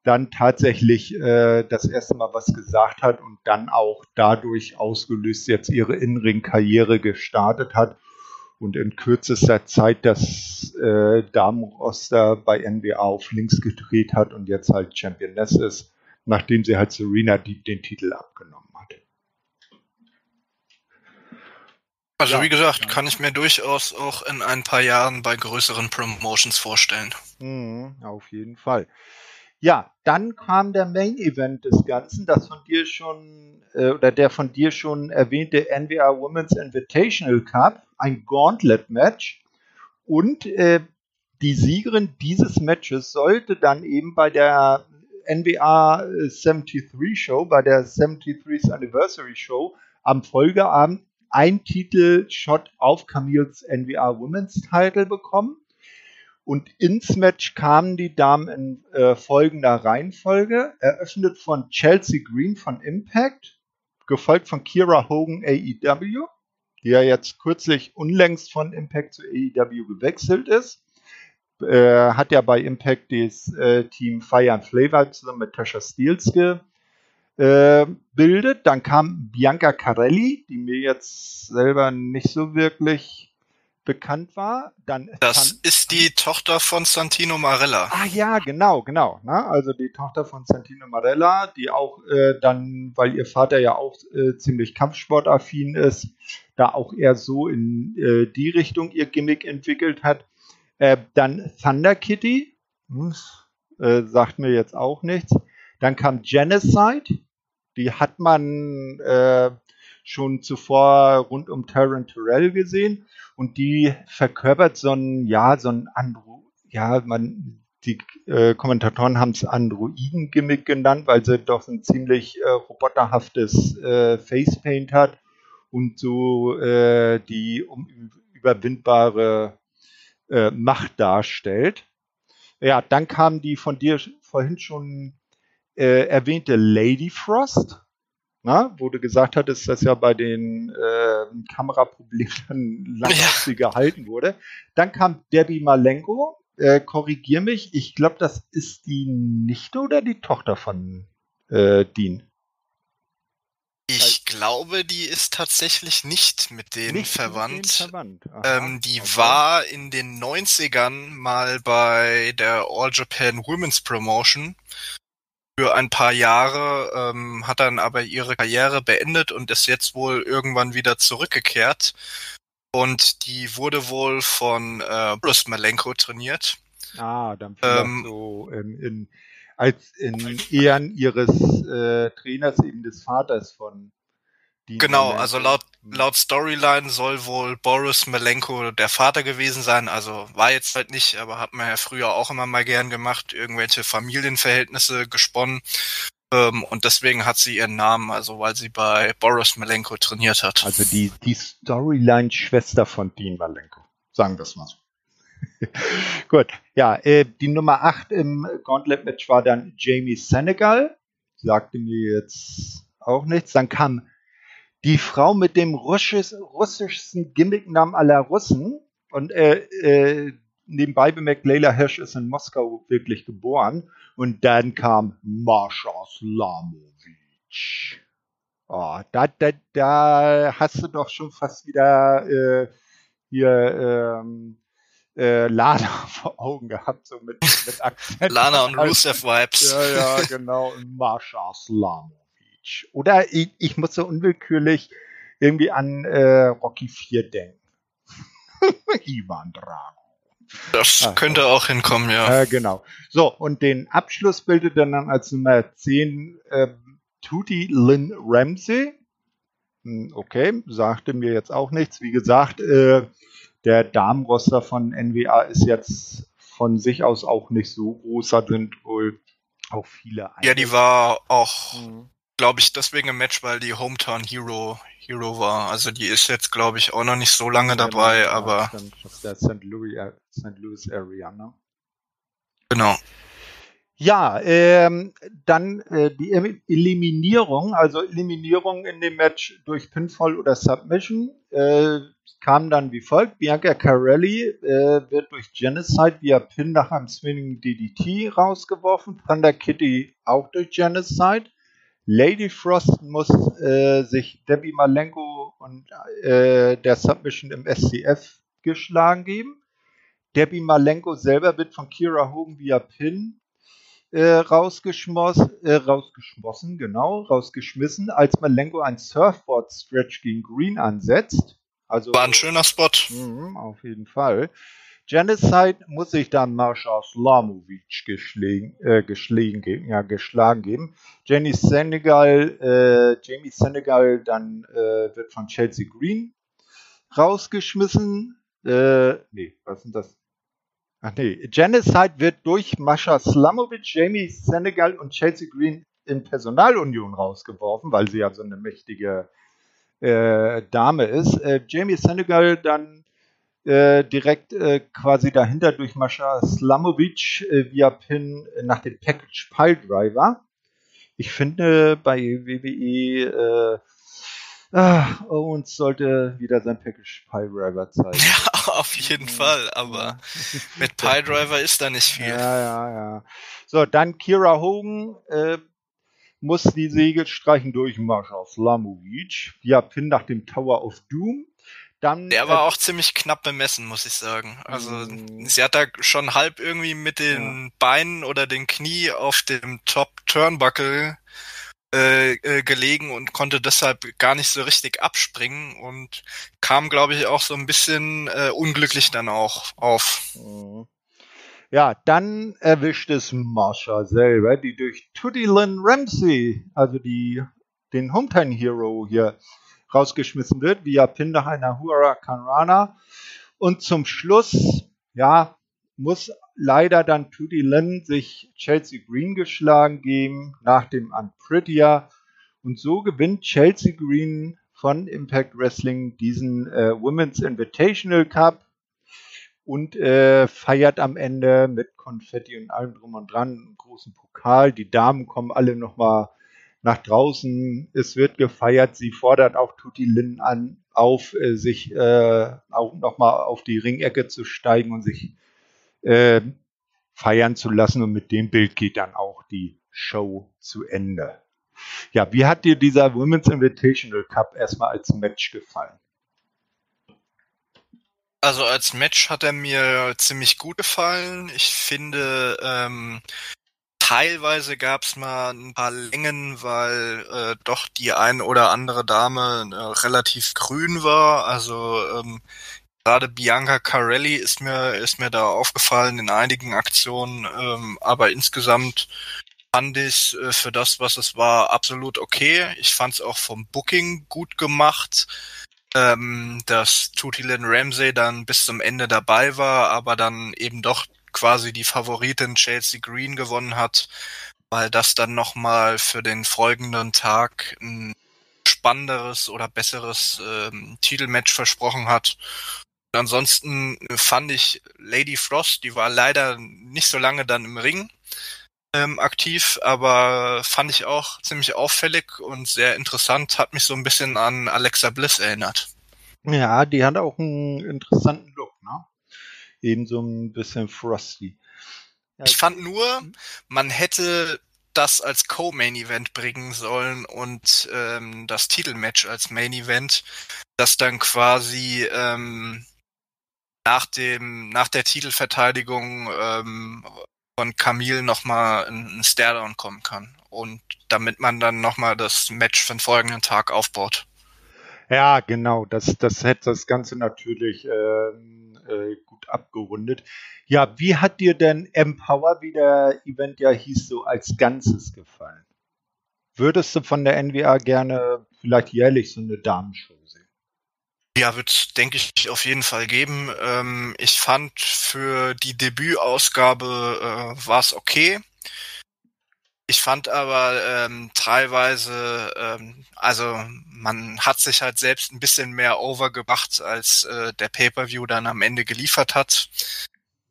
dann tatsächlich äh, das erste Mal was gesagt hat und dann auch dadurch ausgelöst jetzt ihre Innenring-Karriere gestartet hat. Und in kürzester Zeit das äh, Damenroster bei NBA auf links gedreht hat und jetzt halt Championess ist, nachdem sie halt Serena Deep den Titel abgenommen Also ja, wie gesagt, kann ich mir durchaus auch in ein paar Jahren bei größeren Promotions vorstellen. Mhm, auf jeden Fall. Ja, dann kam der Main Event des Ganzen, das von dir schon äh, oder der von dir schon erwähnte NWA Women's Invitational Cup, ein Gauntlet Match und äh, die Siegerin dieses Matches sollte dann eben bei der NWA 73 Show, bei der 73th Anniversary Show am Folgeabend ein Titel-Shot auf Camille's NWA Women's Title bekommen. Und ins Match kamen die Damen in äh, folgender Reihenfolge. Eröffnet von Chelsea Green von Impact, gefolgt von Kira Hogan AEW, die ja jetzt kürzlich unlängst von Impact zu AEW gewechselt ist. Äh, hat ja bei Impact das äh, Team Fire and Flavor zusammen mit Tasha Steels äh, bildet. Dann kam Bianca Carelli, die mir jetzt selber nicht so wirklich bekannt war. Dann das ist die Tochter von Santino Marella. Ah ja, genau, genau. Ne? Also die Tochter von Santino Marella, die auch äh, dann, weil ihr Vater ja auch äh, ziemlich kampfsportaffin ist, da auch eher so in äh, die Richtung ihr Gimmick entwickelt hat. Äh, dann Thunder Kitty, hm, äh, sagt mir jetzt auch nichts. Dann kam Genocide, die hat man äh, schon zuvor rund um Terran Terrell gesehen und die verkörpert so ein, ja, so ein Andro, ja, man, die äh, Kommentatoren haben es Androiden-Gimmick genannt, weil sie doch ein ziemlich äh, roboterhaftes äh, Facepaint hat und so äh, die unüberwindbare äh, Macht darstellt. Ja, dann kam die von dir vorhin schon äh, erwähnte Lady Frost, na, wo du gesagt hattest, dass ja bei den äh, Kameraproblemen lange ja. gehalten wurde. Dann kam Debbie Malenko, äh, korrigier mich, ich glaube, das ist die Nichte oder die Tochter von äh, Dean? Ich glaube, die ist tatsächlich nicht mit denen nicht verwandt. Mit denen verwandt. ähm, die okay. war in den 90ern mal bei der All Japan Women's Promotion für ein paar Jahre, ähm, hat dann aber ihre Karriere beendet und ist jetzt wohl irgendwann wieder zurückgekehrt. Und die wurde wohl von äh, Bruce Malenko trainiert. Ah, dann ähm, so in, in als in Ehren ihres äh, Trainers, eben des Vaters von Genau, also laut, laut Storyline soll wohl Boris Malenko der Vater gewesen sein. Also war jetzt halt nicht, aber hat man ja früher auch immer mal gern gemacht, irgendwelche Familienverhältnisse gesponnen. Ähm, und deswegen hat sie ihren Namen, also weil sie bei Boris Malenko trainiert hat. Also die, die Storyline-Schwester von Dean Malenko. Sagen wir es mal so. Gut, ja, äh, die Nummer 8 im Gauntlet-Match war dann Jamie Senegal. Sagte mir jetzt auch nichts. Dann kam die Frau mit dem russisch, russischsten Gimmicknamen aller Russen. Und äh, äh, nebenbei bemerkt, Leila Hirsch ist in Moskau wirklich geboren. Und dann kam Mascha Slamovic. Oh, da, da, da hast du doch schon fast wieder äh, hier ähm, äh, Lana vor Augen gehabt, so mit, mit Akzent. Lana und Rusev Vibes. Ja, ja, genau. Marsha Slamovic. Oder ich, ich muss so unwillkürlich irgendwie an äh, Rocky 4 denken. Ivan Drago. Das Ach, könnte auch hinkommen, ja. Äh, genau. So, und den Abschluss bildet dann als Nummer 10 äh, Tuti Lynn Ramsey. Hm, okay, sagte mir jetzt auch nichts. Wie gesagt, äh, der Damenroster von NWA ist jetzt von sich aus auch nicht so groß, da sind wohl auch viele. Ja, die war auch, mhm. Glaube ich, deswegen im Match, weil die Hometown Hero Hero war. Also die ist jetzt, glaube ich, auch noch nicht so lange ja, dabei, genau, aber. Der St. Louis, St. Louis Area, ne? Genau. Ja, ähm, dann äh, die Eliminierung, also Eliminierung in dem Match durch Pinfall oder Submission, äh, kam dann wie folgt. Bianca Carelli äh, wird durch Genocide via Pin nach einem Swinging DDT rausgeworfen. Thunder Kitty auch durch Genocide. Lady Frost muss äh, sich Debbie Malenko und äh, der Submission im SCF geschlagen geben. Debbie Malenko selber wird von Kira Hogan via Pin äh, rausgeschmossen, äh, rausgeschmossen, genau, rausgeschmissen, als Malenko ein Surfboard-Stretch gegen Green ansetzt. Also, War ein schöner Spot. Mh, auf jeden Fall. Genocide muss sich dann Marsha Slamovic geschlagen, äh, geschlagen geben, ja, geschlagen geben. Jenny Senegal, äh, Jamie Senegal dann äh, wird von Chelsea Green rausgeschmissen. Äh, nee, was sind das? Ach nee, Genocide wird durch Mascha Slamovic, Jamie Senegal und Chelsea Green in Personalunion rausgeworfen, weil sie ja so eine mächtige äh, Dame ist. Äh, Jamie Senegal dann äh, direkt äh, quasi dahinter durch Mascha Slamovic äh, via Pin nach dem Package Pile Driver. Ich finde bei WWE Ah, Owens sollte wieder sein Package Pile Driver zeigen. Ja, auf jeden Fall, aber mit Pile Driver ist da nicht viel. Ja, ja, ja. So, dann Kira Hogan äh, muss die Segel streichen durch Marsha Slamovic via Pin nach dem Tower of Doom. Dann, Der war äh, auch ziemlich knapp bemessen, muss ich sagen. Also mm. sie hat da schon halb irgendwie mit den ja. Beinen oder den Knie auf dem Top Turnbuckle äh, äh, gelegen und konnte deshalb gar nicht so richtig abspringen und kam, glaube ich, auch so ein bisschen äh, unglücklich dann auch auf. Mhm. Ja, dann erwischt es Marsha selber, die durch Tutti Lynn Ramsey, also die, den Hometown Hero hier rausgeschmissen wird, via Pin nach einer Huracanrana. Und zum Schluss, ja, muss leider dann Tutti Lynn sich Chelsea Green geschlagen geben nach dem Unprettier. Und so gewinnt Chelsea Green von Impact Wrestling diesen äh, Women's Invitational Cup und äh, feiert am Ende mit Konfetti und allem drum und dran einen großen Pokal. Die Damen kommen alle nochmal nach draußen. Es wird gefeiert. Sie fordert auch Tutti Lynn an, auf, äh, sich äh, auch nochmal auf die Ringecke zu steigen und sich äh, feiern zu lassen. Und mit dem Bild geht dann auch die Show zu Ende. Ja, wie hat dir dieser Women's Invitational Cup erstmal als Match gefallen? Also als Match hat er mir ziemlich gut gefallen. Ich finde, ähm, teilweise gab es mal ein paar Längen, weil äh, doch die ein oder andere Dame äh, relativ grün war. Also ähm, Gerade Bianca Carelli ist mir, ist mir da aufgefallen in einigen Aktionen, ähm, aber insgesamt fand ich äh, für das, was es war, absolut okay. Ich fand es auch vom Booking gut gemacht, ähm, dass Tutilin Ramsey dann bis zum Ende dabei war, aber dann eben doch quasi die Favoritin Chelsea Green gewonnen hat, weil das dann nochmal für den folgenden Tag ein spannenderes oder besseres ähm, Titelmatch versprochen hat. Ansonsten fand ich Lady Frost, die war leider nicht so lange dann im Ring ähm, aktiv, aber fand ich auch ziemlich auffällig und sehr interessant, hat mich so ein bisschen an Alexa Bliss erinnert. Ja, die hat auch einen interessanten? Eben so ein bisschen frosty. Ich fand nur, man hätte das als Co-Main-Event bringen sollen und ähm, das Titelmatch als Main-Event, das dann quasi ähm, nach dem, nach der Titelverteidigung ähm, von Camille nochmal ein Stairdown kommen kann. Und damit man dann nochmal das Match für den folgenden Tag aufbaut. Ja, genau. Das, das hätte das Ganze natürlich ähm, äh, gut abgerundet. Ja, wie hat dir denn Empower, wie der Event ja hieß, so als Ganzes gefallen? Würdest du von der NWA gerne vielleicht jährlich so eine Damenshow ja, wird denke ich auf jeden Fall geben. Ähm, ich fand für die Debütausgabe äh, war es okay. Ich fand aber ähm, teilweise, ähm, also man hat sich halt selbst ein bisschen mehr overgebracht, als äh, der Pay-per-View dann am Ende geliefert hat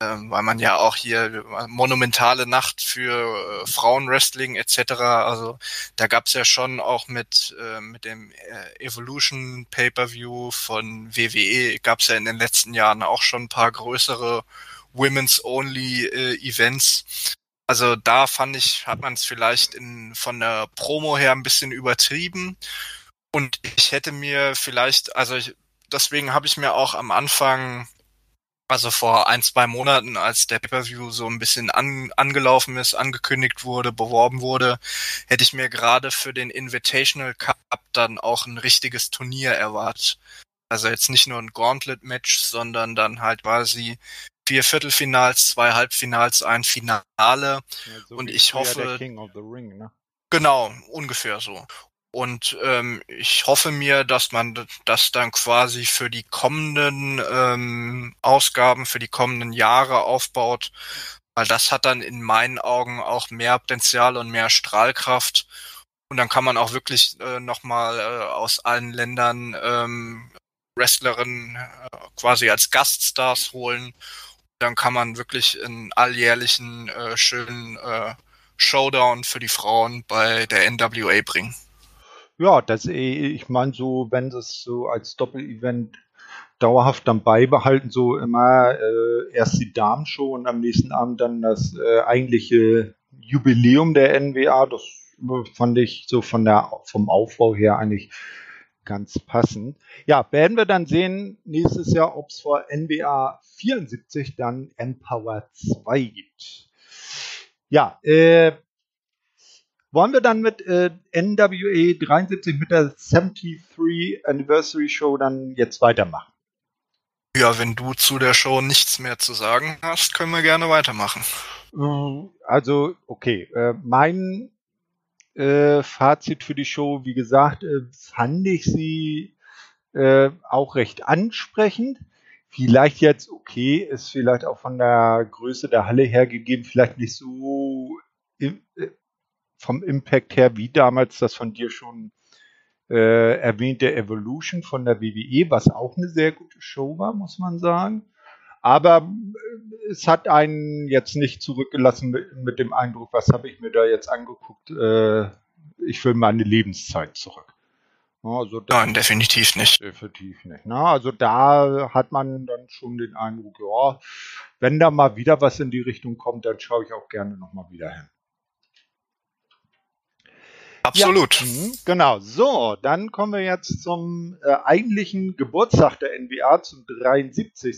ähm, weil man ja auch hier monumentale Nacht für äh, Frauenwrestling etc. Also da gab's ja schon auch mit äh, mit dem äh, Evolution Pay-per-View von WWE gab's ja in den letzten Jahren auch schon ein paar größere Women's Only äh, Events. Also da fand ich, hat man es vielleicht in, von der Promo her ein bisschen übertrieben. Und ich hätte mir vielleicht, also ich, deswegen habe ich mir auch am Anfang also vor ein, zwei Monaten, als der Pay-Per-View so ein bisschen an, angelaufen ist, angekündigt wurde, beworben wurde, hätte ich mir gerade für den Invitational Cup dann auch ein richtiges Turnier erwartet. Also jetzt nicht nur ein Gauntlet-Match, sondern dann halt quasi vier Viertelfinals, zwei Halbfinals, ein Finale. Ja, so und ich hoffe. Ring, ne? Genau, ungefähr so. Und ähm, ich hoffe mir, dass man das dann quasi für die kommenden ähm, Ausgaben, für die kommenden Jahre aufbaut, weil das hat dann in meinen Augen auch mehr Potenzial und mehr Strahlkraft. Und dann kann man auch wirklich äh, nochmal äh, aus allen Ländern ähm, Wrestlerinnen äh, quasi als Gaststars holen. Dann kann man wirklich einen alljährlichen äh, schönen äh, Showdown für die Frauen bei der NWA bringen. Ja, das, eh, ich meine, so, wenn es so als Doppel-Event dauerhaft dann beibehalten, so immer äh, erst die Damenshow und am nächsten Abend dann das äh, eigentliche Jubiläum der NWA. Das fand ich so von der, vom Aufbau her eigentlich ganz passend. Ja, werden wir dann sehen nächstes Jahr, ob es vor NWA 74 dann Empower 2 gibt. Ja, äh, wollen wir dann mit äh, NWA 73 mit der 73 Anniversary Show dann jetzt weitermachen? Ja, wenn du zu der Show nichts mehr zu sagen hast, können wir gerne weitermachen. Also, okay. Äh, mein äh, Fazit für die Show, wie gesagt, äh, fand ich sie äh, auch recht ansprechend. Vielleicht jetzt, okay, ist vielleicht auch von der Größe der Halle her gegeben, vielleicht nicht so im, äh, vom Impact her wie damals das von dir schon äh, erwähnte Evolution von der WWE, was auch eine sehr gute Show war, muss man sagen. Aber äh, es hat einen jetzt nicht zurückgelassen mit, mit dem Eindruck, was habe ich mir da jetzt angeguckt? Äh, ich will meine Lebenszeit zurück. Also Nein, definitiv nicht. Definitiv nicht. Ne? Also da hat man dann schon den Eindruck, ja, wenn da mal wieder was in die Richtung kommt, dann schaue ich auch gerne nochmal wieder hin. Absolut. Ja, mhm, genau. So, dann kommen wir jetzt zum äh, eigentlichen Geburtstag der NBA, zum 73.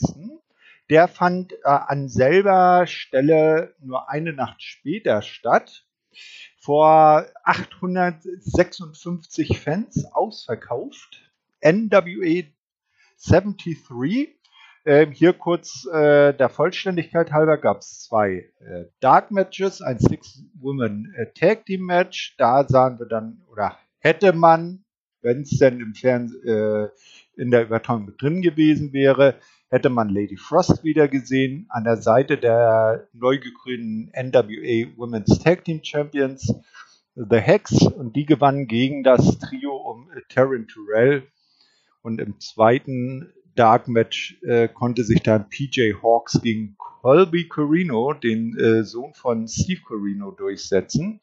Der fand äh, an selber Stelle nur eine Nacht später statt. Vor 856 Fans ausverkauft. NWA 73 ähm, hier kurz äh, der Vollständigkeit halber gab es zwei äh, Dark Matches, ein Six-Woman äh, Tag Team Match. Da sahen wir dann, oder hätte man, wenn es denn im Fernsehen äh, in der Übertragung drin gewesen wäre, hätte man Lady Frost wieder gesehen an der Seite der neu gegründeten NWA Women's Tag Team Champions, The Hex, und die gewannen gegen das Trio um Taryn Terrell. Und im zweiten Dark Match äh, konnte sich dann PJ Hawks gegen Colby Corino, den äh, Sohn von Steve Corino, durchsetzen.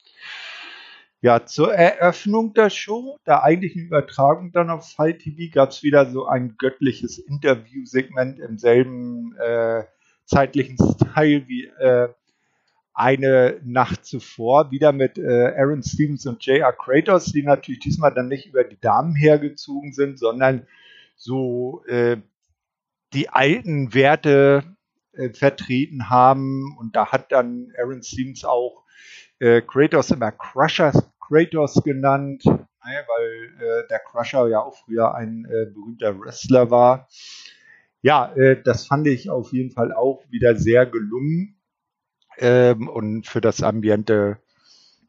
Ja, zur Eröffnung der Show, der eigentlichen Übertragung dann auf Fight TV, gab es wieder so ein göttliches Interviewsegment im selben äh, zeitlichen Style wie äh, eine Nacht zuvor, wieder mit äh, Aaron Stevens und J.R. Kratos, die natürlich diesmal dann nicht über die Damen hergezogen sind, sondern so äh, die alten Werte äh, vertreten haben. Und da hat dann Aaron Stevens auch äh, Kratos immer Crusher Kratos genannt, ne, weil äh, der Crusher ja auch früher ein äh, berühmter Wrestler war. Ja, äh, das fand ich auf jeden Fall auch wieder sehr gelungen ähm, und für das Ambiente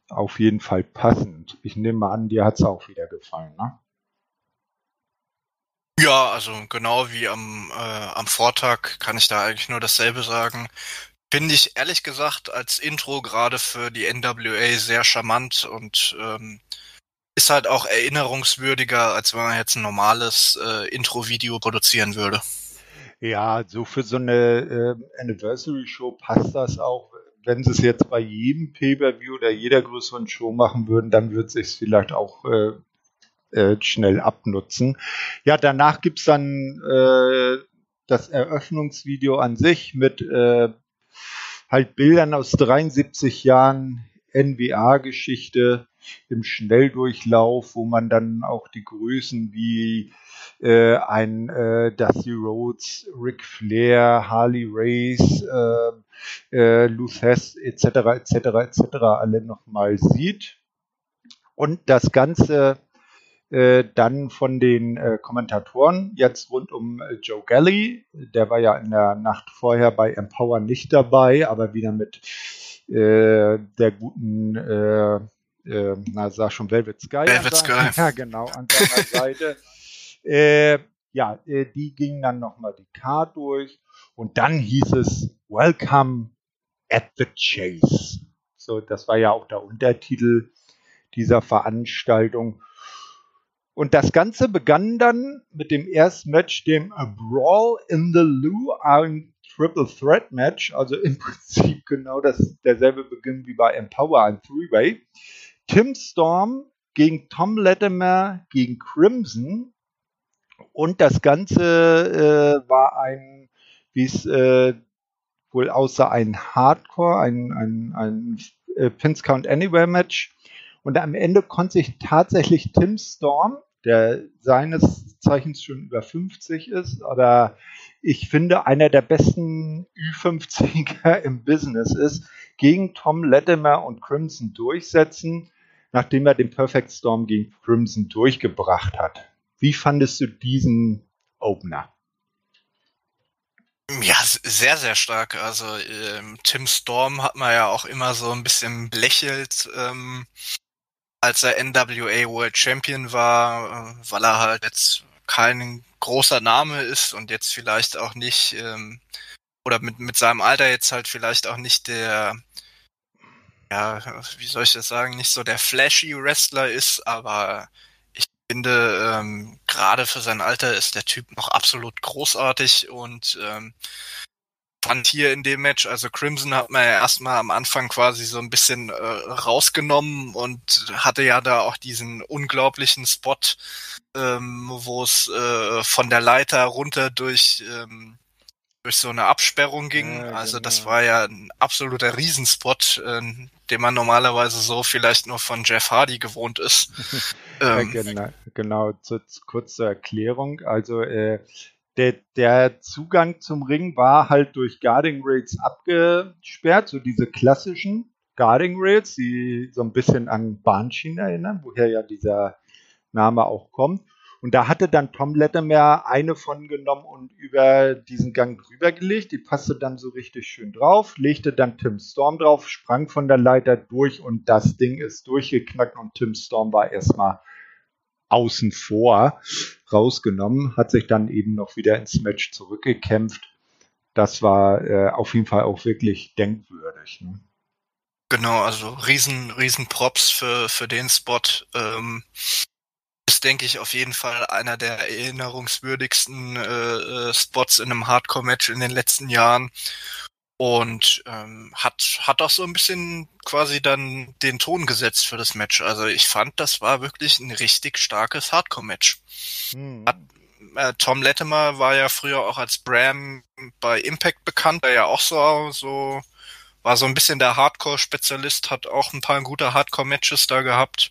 auf jeden Fall passend. Ich nehme mal an, dir hat es auch wieder gefallen, ne? Ja, also genau wie am, äh, am Vortag kann ich da eigentlich nur dasselbe sagen. Finde ich ehrlich gesagt als Intro gerade für die NWA sehr charmant und ähm, ist halt auch erinnerungswürdiger, als wenn man jetzt ein normales äh, Intro-Video produzieren würde. Ja, so für so eine äh, Anniversary-Show passt das auch. Wenn sie es jetzt bei jedem Pay-Per-View oder jeder größeren Show machen würden, dann wird es sich vielleicht auch äh, äh, schnell abnutzen. Ja, danach gibt es dann äh, das Eröffnungsvideo an sich mit äh, halt Bildern aus 73 Jahren NWA-Geschichte im Schnelldurchlauf, wo man dann auch die Größen wie äh, ein äh, Dusty Rhodes, Ric Flair, Harley Race, äh, äh, Luthes etc. etc. etc. alle nochmal sieht. Und das Ganze dann von den äh, Kommentatoren jetzt rund um äh, Joe Galley. Der war ja in der Nacht vorher bei Empower nicht dabei, aber wieder mit äh, der guten, äh, äh, na sag schon Velvet Sky. Velvet Sky. Ja, genau, an seiner Seite. Äh, ja, äh, die gingen dann nochmal die Card durch und dann hieß es Welcome at the Chase. So, das war ja auch der Untertitel dieser Veranstaltung. Und das Ganze begann dann mit dem ersten Match, dem A Brawl in the Lou, ein Triple Threat Match, also im Prinzip genau das, derselbe Beginn wie bei Empower, ein Three-Way. Tim Storm gegen Tom Latimer gegen Crimson. Und das Ganze äh, war ein, wie es äh, wohl aussah, ein Hardcore, ein, ein, ein äh, Pins Count Anywhere Match. Und am Ende konnte sich tatsächlich Tim Storm der seines Zeichens schon über 50 ist, aber ich finde, einer der besten Ü50er im Business ist, gegen Tom Latimer und Crimson durchsetzen. nachdem er den Perfect Storm gegen Crimson durchgebracht hat. Wie fandest du diesen Opener? Ja, sehr, sehr stark. Also ähm, Tim Storm hat man ja auch immer so ein bisschen belächelt, ähm, als er NWA World Champion war, äh, weil er halt jetzt kein großer Name ist und jetzt vielleicht auch nicht, ähm, oder mit, mit seinem Alter jetzt halt vielleicht auch nicht der, ja, wie soll ich das sagen, nicht so der flashy Wrestler ist, aber ich finde, ähm, gerade für sein Alter ist der Typ noch absolut großartig und ähm, fand hier in dem Match, also Crimson hat man ja erstmal am Anfang quasi so ein bisschen äh, rausgenommen und hatte ja da auch diesen unglaublichen Spot, ähm, wo es äh, von der Leiter runter durch ähm, durch so eine Absperrung ging. Ja, also genau. das war ja ein absoluter Riesenspot, äh, den man normalerweise so vielleicht nur von Jeff Hardy gewohnt ist. ähm, genau, genau. Zu, kurz zur Erklärung. Also äh, der, der Zugang zum Ring war halt durch Guarding Rails abgesperrt, so diese klassischen Guarding Rails, die so ein bisschen an Bahnschienen erinnern, woher ja dieser Name auch kommt. Und da hatte dann Tom Latimer eine von genommen und über diesen Gang drüber gelegt. Die passte dann so richtig schön drauf, legte dann Tim Storm drauf, sprang von der Leiter durch und das Ding ist durchgeknackt und Tim Storm war erstmal außen vor rausgenommen, hat sich dann eben noch wieder ins Match zurückgekämpft. Das war äh, auf jeden Fall auch wirklich denkwürdig. Ne? Genau, also riesen, riesen Props für, für den Spot. Ähm, ist, denke ich, auf jeden Fall einer der erinnerungswürdigsten äh, äh Spots in einem Hardcore-Match in den letzten Jahren und ähm, hat hat auch so ein bisschen quasi dann den Ton gesetzt für das Match. Also ich fand, das war wirklich ein richtig starkes Hardcore-Match. Hm. Äh, Tom Latimer war ja früher auch als Bram bei Impact bekannt, der ja auch so so war so ein bisschen der Hardcore-Spezialist, hat auch ein paar gute Hardcore-Matches da gehabt.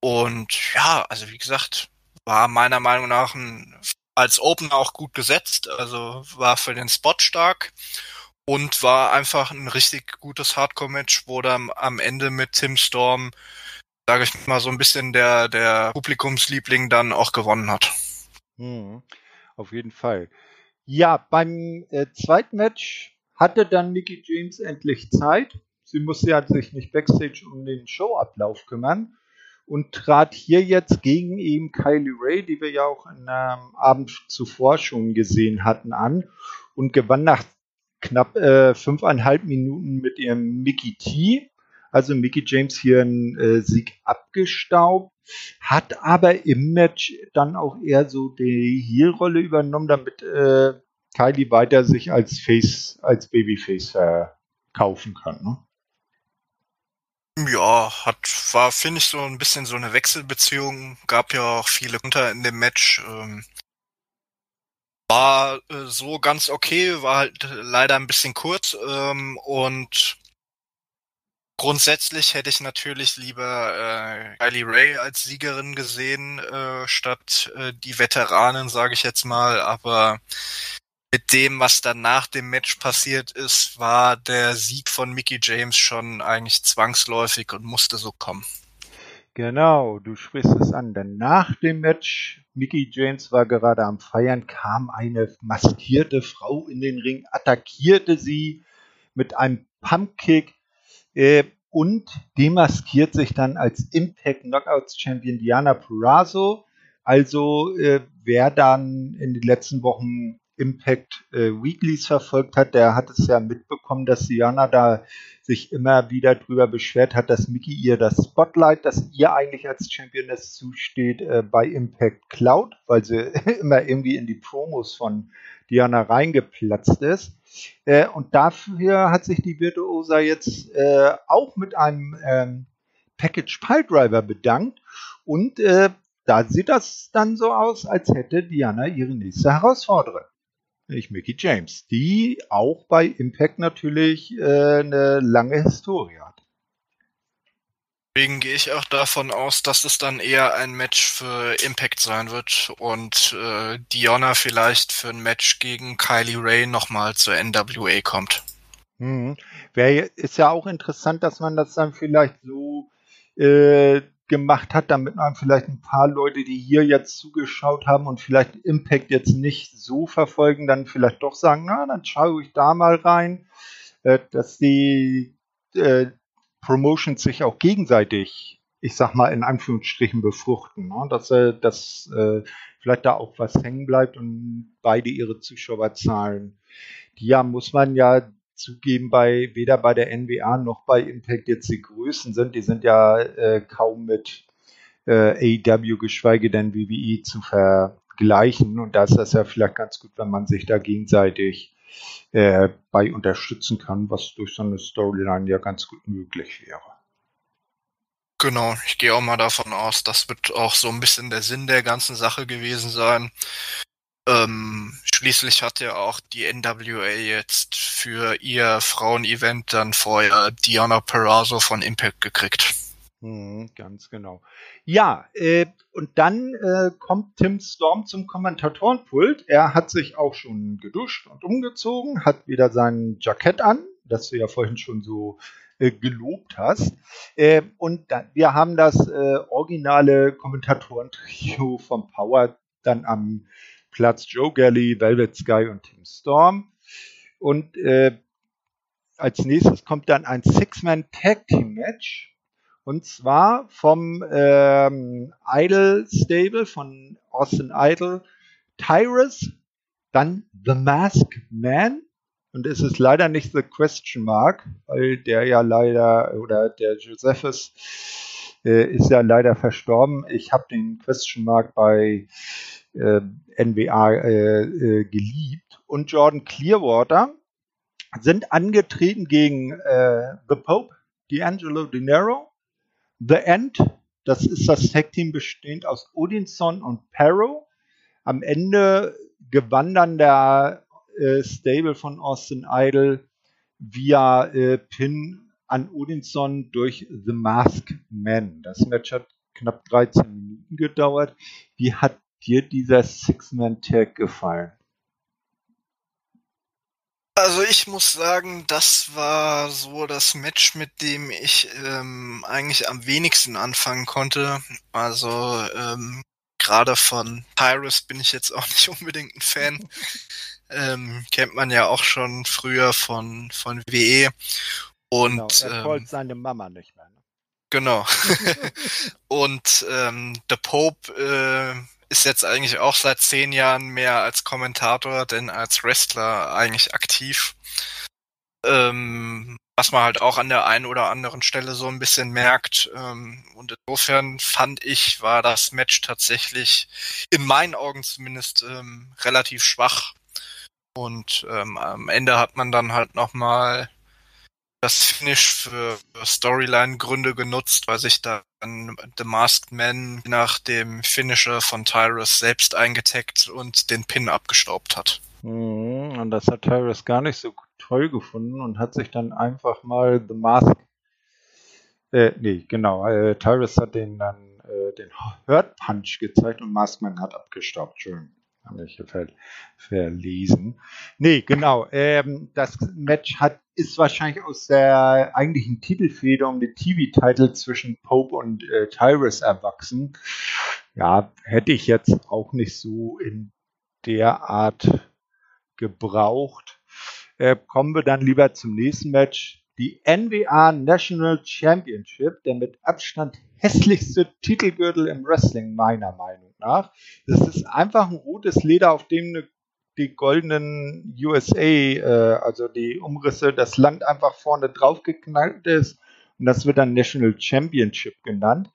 Und ja, also wie gesagt, war meiner Meinung nach ein, als Opener auch gut gesetzt, also war für den Spot stark und war einfach ein richtig gutes Hardcore-Match, wo dann am Ende mit Tim Storm, sage ich mal, so ein bisschen der, der Publikumsliebling dann auch gewonnen hat. Hm, auf jeden Fall. Ja, beim äh, zweiten Match hatte dann Mickey James endlich Zeit. Sie musste ja sich nicht backstage um den Showablauf kümmern und trat hier jetzt gegen eben Kylie Ray, die wir ja auch am ähm, Abend zuvor schon gesehen hatten, an und gewann nach knapp äh, fünfeinhalb Minuten mit ihrem Mickey T. Also Mickey James hier einen äh, Sieg abgestaubt, hat aber im Match dann auch eher so die Heel-Rolle übernommen, damit äh, Kylie weiter sich als Face, als Babyface verkaufen kann. Ne? Ja, hat, war, finde ich, so ein bisschen so eine Wechselbeziehung. Gab ja auch viele unter in dem Match. Ähm, war äh, so ganz okay, war halt leider ein bisschen kurz ähm, und grundsätzlich hätte ich natürlich lieber äh, Kylie Ray als Siegerin gesehen äh, statt äh, die Veteranen, sage ich jetzt mal, aber mit dem, was dann nach dem Match passiert ist, war der Sieg von Mickey James schon eigentlich zwangsläufig und musste so kommen. Genau, du sprichst es an, denn nach dem Match, Mickey James war gerade am Feiern, kam eine maskierte Frau in den Ring, attackierte sie mit einem Pumpkick äh, und demaskiert sich dann als Impact Knockouts Champion Diana Purrazzo. Also äh, wer dann in den letzten Wochen Impact äh, Weeklies verfolgt hat, der hat es ja mitbekommen, dass Diana da sich immer wieder drüber beschwert hat, dass Mickey ihr das Spotlight, das ihr eigentlich als Championess zusteht, äh, bei Impact klaut, weil sie immer irgendwie in die Promos von Diana reingeplatzt ist. Äh, und dafür hat sich die Virtuosa jetzt äh, auch mit einem ähm, Package Piledriver bedankt und äh, da sieht das dann so aus, als hätte Diana ihre nächste Herausforderin nämlich Mickey James, die auch bei Impact natürlich äh, eine lange Historie hat. Deswegen gehe ich auch davon aus, dass es dann eher ein Match für Impact sein wird und äh, Diona vielleicht für ein Match gegen Kylie Ray nochmal zur NWA kommt. Mhm. Wär, ist ja auch interessant, dass man das dann vielleicht so äh, gemacht hat, damit man vielleicht ein paar Leute, die hier jetzt zugeschaut haben und vielleicht Impact jetzt nicht so verfolgen, dann vielleicht doch sagen, na, dann schaue ich da mal rein, äh, dass die äh, Promotions sich auch gegenseitig, ich sag mal in Anführungsstrichen befruchten, ne? dass, äh, dass vielleicht da auch was hängen bleibt und beide ihre Zuschauerzahlen, die ja muss man ja zugeben, bei weder bei der NWA noch bei Impact jetzt die Größen sind. Die sind ja äh, kaum mit äh, AEW, geschweige denn WWE zu vergleichen. Und da ist das ja vielleicht ganz gut, wenn man sich da gegenseitig äh, bei unterstützen kann, was durch so eine Storyline ja ganz gut möglich wäre. Genau, ich gehe auch mal davon aus, das wird auch so ein bisschen der Sinn der ganzen Sache gewesen sein. Ähm, schließlich hat ja auch die NWA jetzt für ihr Frauen-Event dann vorher Diana Perazzo von Impact gekriegt. Hm, ganz genau. Ja, äh, und dann äh, kommt Tim Storm zum Kommentatorenpult. Er hat sich auch schon geduscht und umgezogen, hat wieder sein Jackett an, das du ja vorhin schon so äh, gelobt hast. Äh, und wir haben das äh, originale Kommentatoren-Trio vom Power dann am Platz Joe Galley, Velvet Sky und Tim Storm. Und äh, als nächstes kommt dann ein Six-Man Tag Team Match. Und zwar vom ähm, Idol Stable von Austin Idol, Tyrus, dann The Masked Man. Und es ist leider nicht The Question Mark, weil der ja leider, oder der Josephus äh, ist ja leider verstorben. Ich habe den Question Mark bei äh, NWA äh, äh, geliebt. Und Jordan Clearwater sind angetreten gegen äh, The Pope, D'Angelo Dinero, The End, das ist das Tag-Team bestehend aus Odinson und Perro. Am Ende gewann dann der äh, Stable von Austin Idol via äh, Pin an Odinson durch The Mask Man. Das Match hat knapp 13 Minuten gedauert. Wie hat dir dieser Six-Man-Tag gefallen? Also ich muss sagen, das war so das Match, mit dem ich ähm, eigentlich am wenigsten anfangen konnte. Also ähm, gerade von Tyrus bin ich jetzt auch nicht unbedingt ein Fan. ähm, kennt man ja auch schon früher von von WE. Und genau, er ähm, seine Mama nicht mehr. Ne? Genau. und ähm, The Pope äh, ist jetzt eigentlich auch seit zehn Jahren mehr als Kommentator denn als Wrestler eigentlich aktiv. Ähm, was man halt auch an der einen oder anderen Stelle so ein bisschen merkt. Ähm, und insofern fand ich, war das Match tatsächlich in meinen Augen zumindest ähm, relativ schwach. Und ähm, am Ende hat man dann halt nochmal das Finish für Storyline-Gründe genutzt, weil sich dann The Masked Man nach dem Finisher von Tyrus selbst eingetaggt und den Pin abgestaubt hat. Mhm, und das hat Tyrus gar nicht so toll gefunden und hat sich dann einfach mal The Mask äh, nee, genau. Äh, Tyrus hat den dann äh, den Hurt Punch gezeigt und Maskman hat abgestaubt. Schön habe ich ver verlesen. Nee, genau. Ähm, das Match hat, ist wahrscheinlich aus der eigentlichen Titelfeder um den TV-Titel zwischen Pope und äh, Tyrus erwachsen. Ja, hätte ich jetzt auch nicht so in der Art gebraucht. Äh, kommen wir dann lieber zum nächsten Match. Die NWA National Championship, der mit Abstand hässlichste Titelgürtel im Wrestling, meiner Meinung nach. Das ist einfach ein rotes Leder, auf dem eine, die goldenen USA, äh, also die Umrisse, das Land einfach vorne drauf geknallt ist. Und das wird dann National Championship genannt.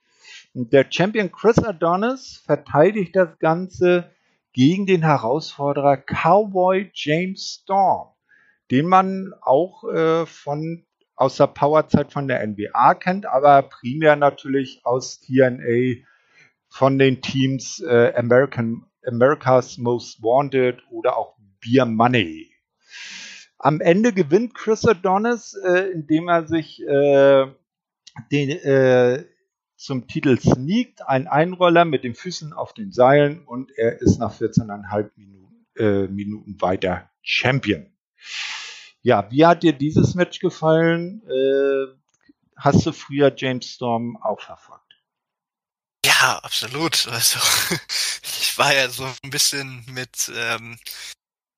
Und der Champion Chris Adonis verteidigt das Ganze gegen den Herausforderer Cowboy James Storm, den man auch äh, von aus der Powerzeit von der NBA kennt, aber primär natürlich aus TNA von den Teams äh, American, America's Most Wanted oder auch Beer Money. Am Ende gewinnt Chris Adonis, äh, indem er sich äh, den, äh, zum Titel sneakt, ein Einroller mit den Füßen auf den Seilen und er ist nach 14,5 Minuten, äh, Minuten weiter Champion. Ja, wie hat dir dieses Match gefallen? Äh, hast du früher James Storm auch verfolgt? Ja, absolut. Also ich war ja so ein bisschen mit ähm,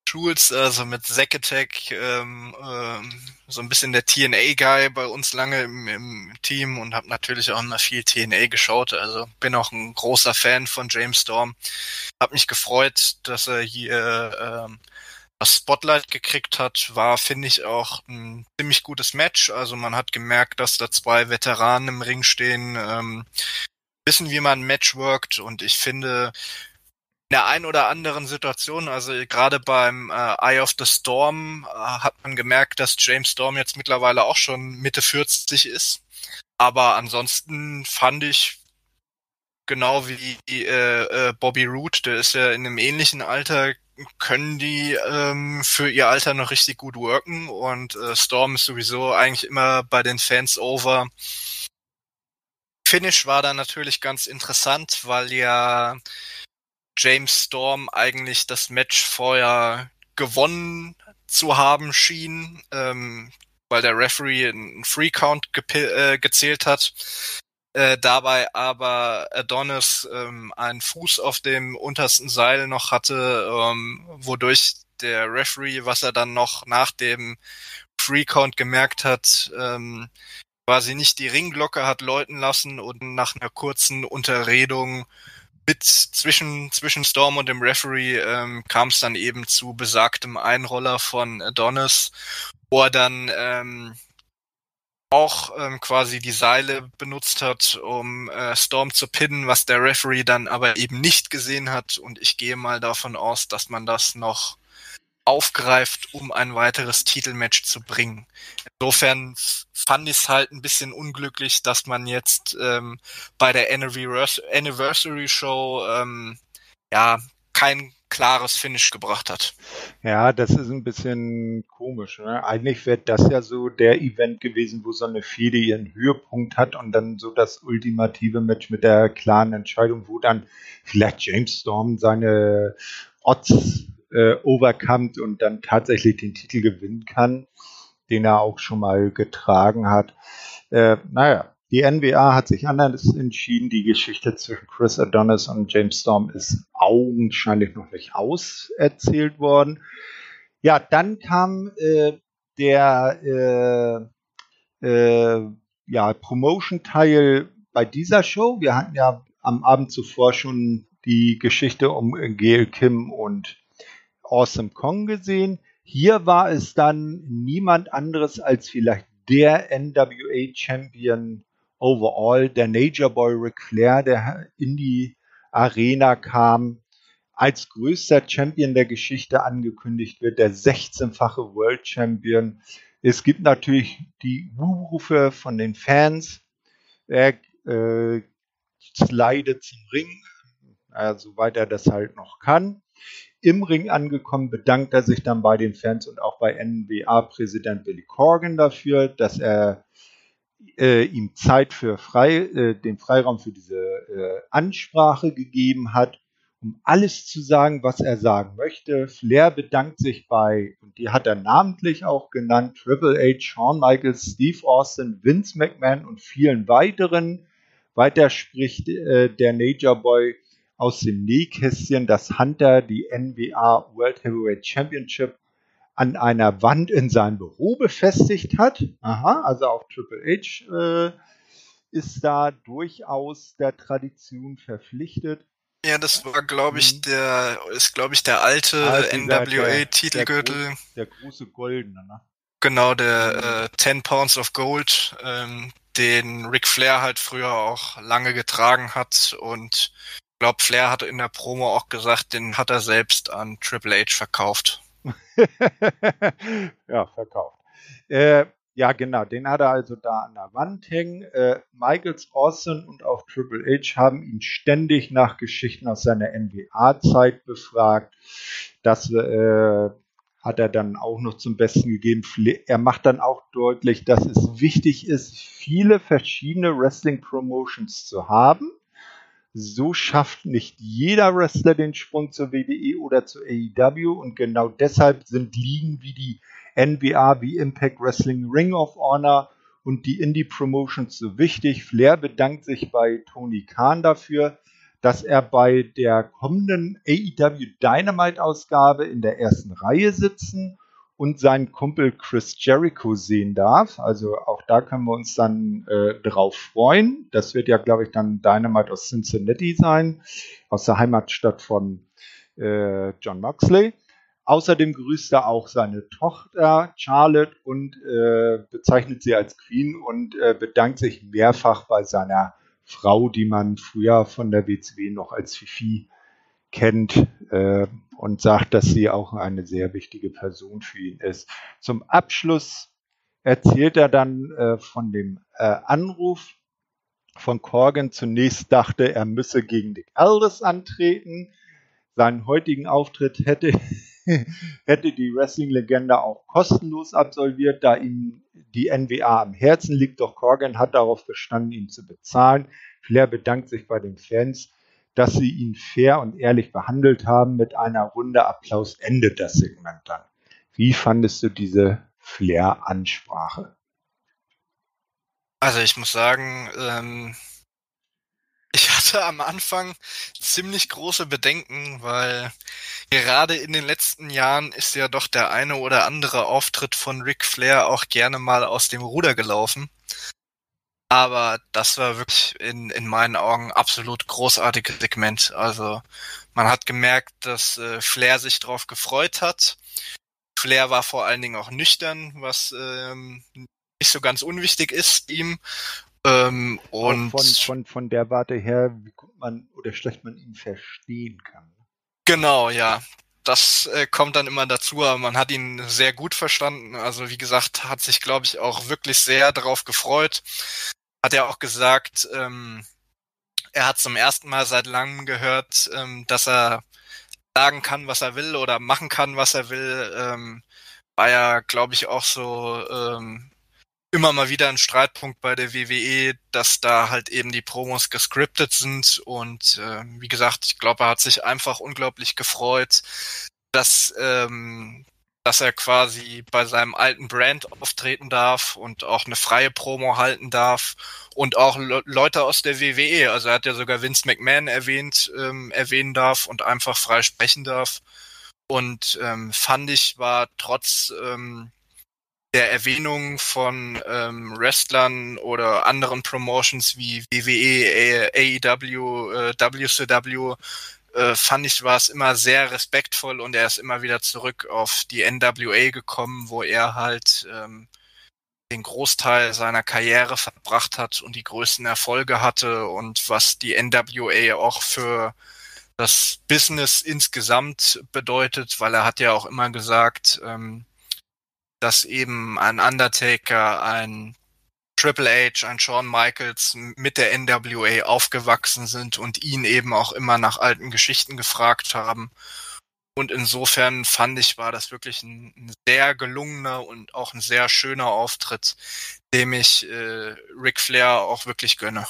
Schulz, also mit Zack Attack, ähm, ähm, so ein bisschen der TNA-Guy bei uns lange im, im Team und habe natürlich auch immer viel TNA geschaut. Also bin auch ein großer Fan von James Storm. Hab mich gefreut, dass er hier ähm, das Spotlight gekriegt hat, war, finde ich, auch ein ziemlich gutes Match. Also man hat gemerkt, dass da zwei Veteranen im Ring stehen, ähm, wissen, wie man ein Match workt und ich finde, der ein oder anderen Situation, also gerade beim äh, Eye of the Storm äh, hat man gemerkt, dass James Storm jetzt mittlerweile auch schon Mitte 40 ist. Aber ansonsten fand ich genau wie äh, äh, Bobby Root, der ist ja in einem ähnlichen Alter, können die ähm, für ihr Alter noch richtig gut worken und äh, Storm ist sowieso eigentlich immer bei den Fans over. Finish war dann natürlich ganz interessant, weil ja James Storm eigentlich das Match vorher gewonnen zu haben schien, ähm, weil der Referee einen Free Count äh, gezählt hat. Äh, dabei aber Adonis ähm, einen Fuß auf dem untersten Seil noch hatte, ähm, wodurch der Referee, was er dann noch nach dem Free Count gemerkt hat, ähm, quasi nicht die Ringglocke hat läuten lassen und nach einer kurzen Unterredung mit zwischen, zwischen Storm und dem Referee ähm, kam es dann eben zu besagtem Einroller von Adonis, wo er dann ähm, auch ähm, quasi die Seile benutzt hat, um äh, Storm zu pinnen, was der Referee dann aber eben nicht gesehen hat. Und ich gehe mal davon aus, dass man das noch aufgreift, um ein weiteres Titelmatch zu bringen. Insofern fand ich es halt ein bisschen unglücklich, dass man jetzt ähm, bei der Anniversary Show ähm, ja kein klares Finish gebracht hat. Ja, das ist ein bisschen komisch. Ne? Eigentlich wäre das ja so der Event gewesen, wo so eine Fehde ihren Höhepunkt hat und dann so das ultimative Match mit der klaren Entscheidung, wo dann vielleicht James Storm seine Odds äh, overkommt und dann tatsächlich den Titel gewinnen kann, den er auch schon mal getragen hat. Äh, naja, die NWA hat sich anders entschieden. Die Geschichte zwischen Chris Adonis und James Storm ist augenscheinlich noch nicht auserzählt worden. Ja, dann kam äh, der äh, äh, ja, Promotion-Teil bei dieser Show. Wir hatten ja am Abend zuvor schon die Geschichte um Gail Kim und Awesome Kong gesehen. Hier war es dann niemand anderes als vielleicht der NWA Champion overall, der Nature Boy Ric Flair, der in die Arena kam, als größter Champion der Geschichte angekündigt wird, der 16-fache World Champion. Es gibt natürlich die Rufe von den Fans. Er äh, slidet zum Ring, äh, soweit er das halt noch kann im Ring angekommen, bedankt er sich dann bei den Fans und auch bei NWA-Präsident Billy Corgan dafür, dass er äh, ihm Zeit für frei, äh, den Freiraum für diese äh, Ansprache gegeben hat, um alles zu sagen, was er sagen möchte. Flair bedankt sich bei, und die hat er namentlich auch genannt, Triple H, Shawn Michaels, Steve Austin, Vince McMahon und vielen weiteren. Weiter spricht äh, der Nature Boy aus dem Nähkästchen, dass Hunter die NWA World Heavyweight Championship an einer Wand in seinem Büro befestigt hat. Aha, also auch Triple H äh, ist da durchaus der Tradition verpflichtet. Ja, das war, glaube ich, mhm. der ist, glaube ich, der alte also NWA-Titelgürtel. Der, der, große goldene, ne? Genau, der äh, 10 Pounds of Gold, ähm, den Ric Flair halt früher auch lange getragen hat und glaube, Flair hat in der Promo auch gesagt, den hat er selbst an Triple H verkauft. ja, verkauft. Äh, ja, genau, den hat er also da an der Wand hängen. Äh, Michaels Austin und auch Triple H haben ihn ständig nach Geschichten aus seiner NWA-Zeit befragt. Das äh, hat er dann auch noch zum Besten gegeben. Er macht dann auch deutlich, dass es wichtig ist, viele verschiedene Wrestling-Promotions zu haben so schafft nicht jeder Wrestler den Sprung zur WWE oder zur AEW und genau deshalb sind Ligen wie die NWA, wie Impact Wrestling, Ring of Honor und die Indie Promotions so wichtig. Flair bedankt sich bei Tony Khan dafür, dass er bei der kommenden AEW Dynamite Ausgabe in der ersten Reihe sitzen und seinen Kumpel Chris Jericho sehen darf. Also auch da können wir uns dann äh, drauf freuen. Das wird ja, glaube ich, dann Dynamite aus Cincinnati sein, aus der Heimatstadt von äh, John Moxley. Außerdem grüßt er auch seine Tochter Charlotte und äh, bezeichnet sie als Queen und äh, bedankt sich mehrfach bei seiner Frau, die man früher von der WCW noch als Fifi kennt äh, und sagt, dass sie auch eine sehr wichtige Person für ihn ist. Zum Abschluss erzählt er dann äh, von dem äh, Anruf von Corgan. Zunächst dachte er müsse gegen Dick Aldis antreten. Seinen heutigen Auftritt hätte hätte die Wrestling-Legende auch kostenlos absolviert, da ihm die NWA am Herzen liegt. Doch Corgan hat darauf bestanden, ihn zu bezahlen. Flair bedankt sich bei den Fans, dass sie ihn fair und ehrlich behandelt haben. Mit einer Runde Applaus endet das Segment dann. Wie fandest du diese Flair-Ansprache? Also ich muss sagen, ähm, ich hatte am Anfang ziemlich große Bedenken, weil gerade in den letzten Jahren ist ja doch der eine oder andere Auftritt von Ric Flair auch gerne mal aus dem Ruder gelaufen. Aber das war wirklich in, in meinen Augen absolut großartiges Segment. Also man hat gemerkt, dass äh, Flair sich drauf gefreut hat. Flair war vor allen Dingen auch nüchtern, was ähm, nicht so ganz unwichtig ist ihm. Ähm, und von, von, von der Warte her, wie gut man oder schlecht man ihn verstehen kann. Genau, ja. Das äh, kommt dann immer dazu, aber man hat ihn sehr gut verstanden. Also wie gesagt, hat sich, glaube ich, auch wirklich sehr darauf gefreut. Hat er auch gesagt, ähm, er hat zum ersten Mal seit langem gehört, ähm, dass er sagen kann, was er will oder machen kann, was er will. Ähm, war ja, glaube ich, auch so ähm, immer mal wieder ein Streitpunkt bei der WWE, dass da halt eben die Promos gescriptet sind und äh, wie gesagt, ich glaube, er hat sich einfach unglaublich gefreut, dass ähm, dass er quasi bei seinem alten Brand auftreten darf und auch eine freie Promo halten darf und auch Le Leute aus der WWE, also er hat ja sogar Vince McMahon erwähnt, ähm, erwähnen darf und einfach frei sprechen darf. Und ähm, fand ich war trotz ähm, der Erwähnung von ähm, Wrestlern oder anderen Promotions wie WWE, AEW, äh, WCW, äh, fand ich, war es immer sehr respektvoll und er ist immer wieder zurück auf die NWA gekommen, wo er halt ähm, den Großteil seiner Karriere verbracht hat und die größten Erfolge hatte und was die NWA auch für das Business insgesamt bedeutet, weil er hat ja auch immer gesagt, ähm, dass eben ein Undertaker, ein Triple H, ein Shawn Michaels mit der NWA aufgewachsen sind und ihn eben auch immer nach alten Geschichten gefragt haben. Und insofern fand ich, war das wirklich ein, ein sehr gelungener und auch ein sehr schöner Auftritt, dem ich äh, Ric Flair auch wirklich gönne.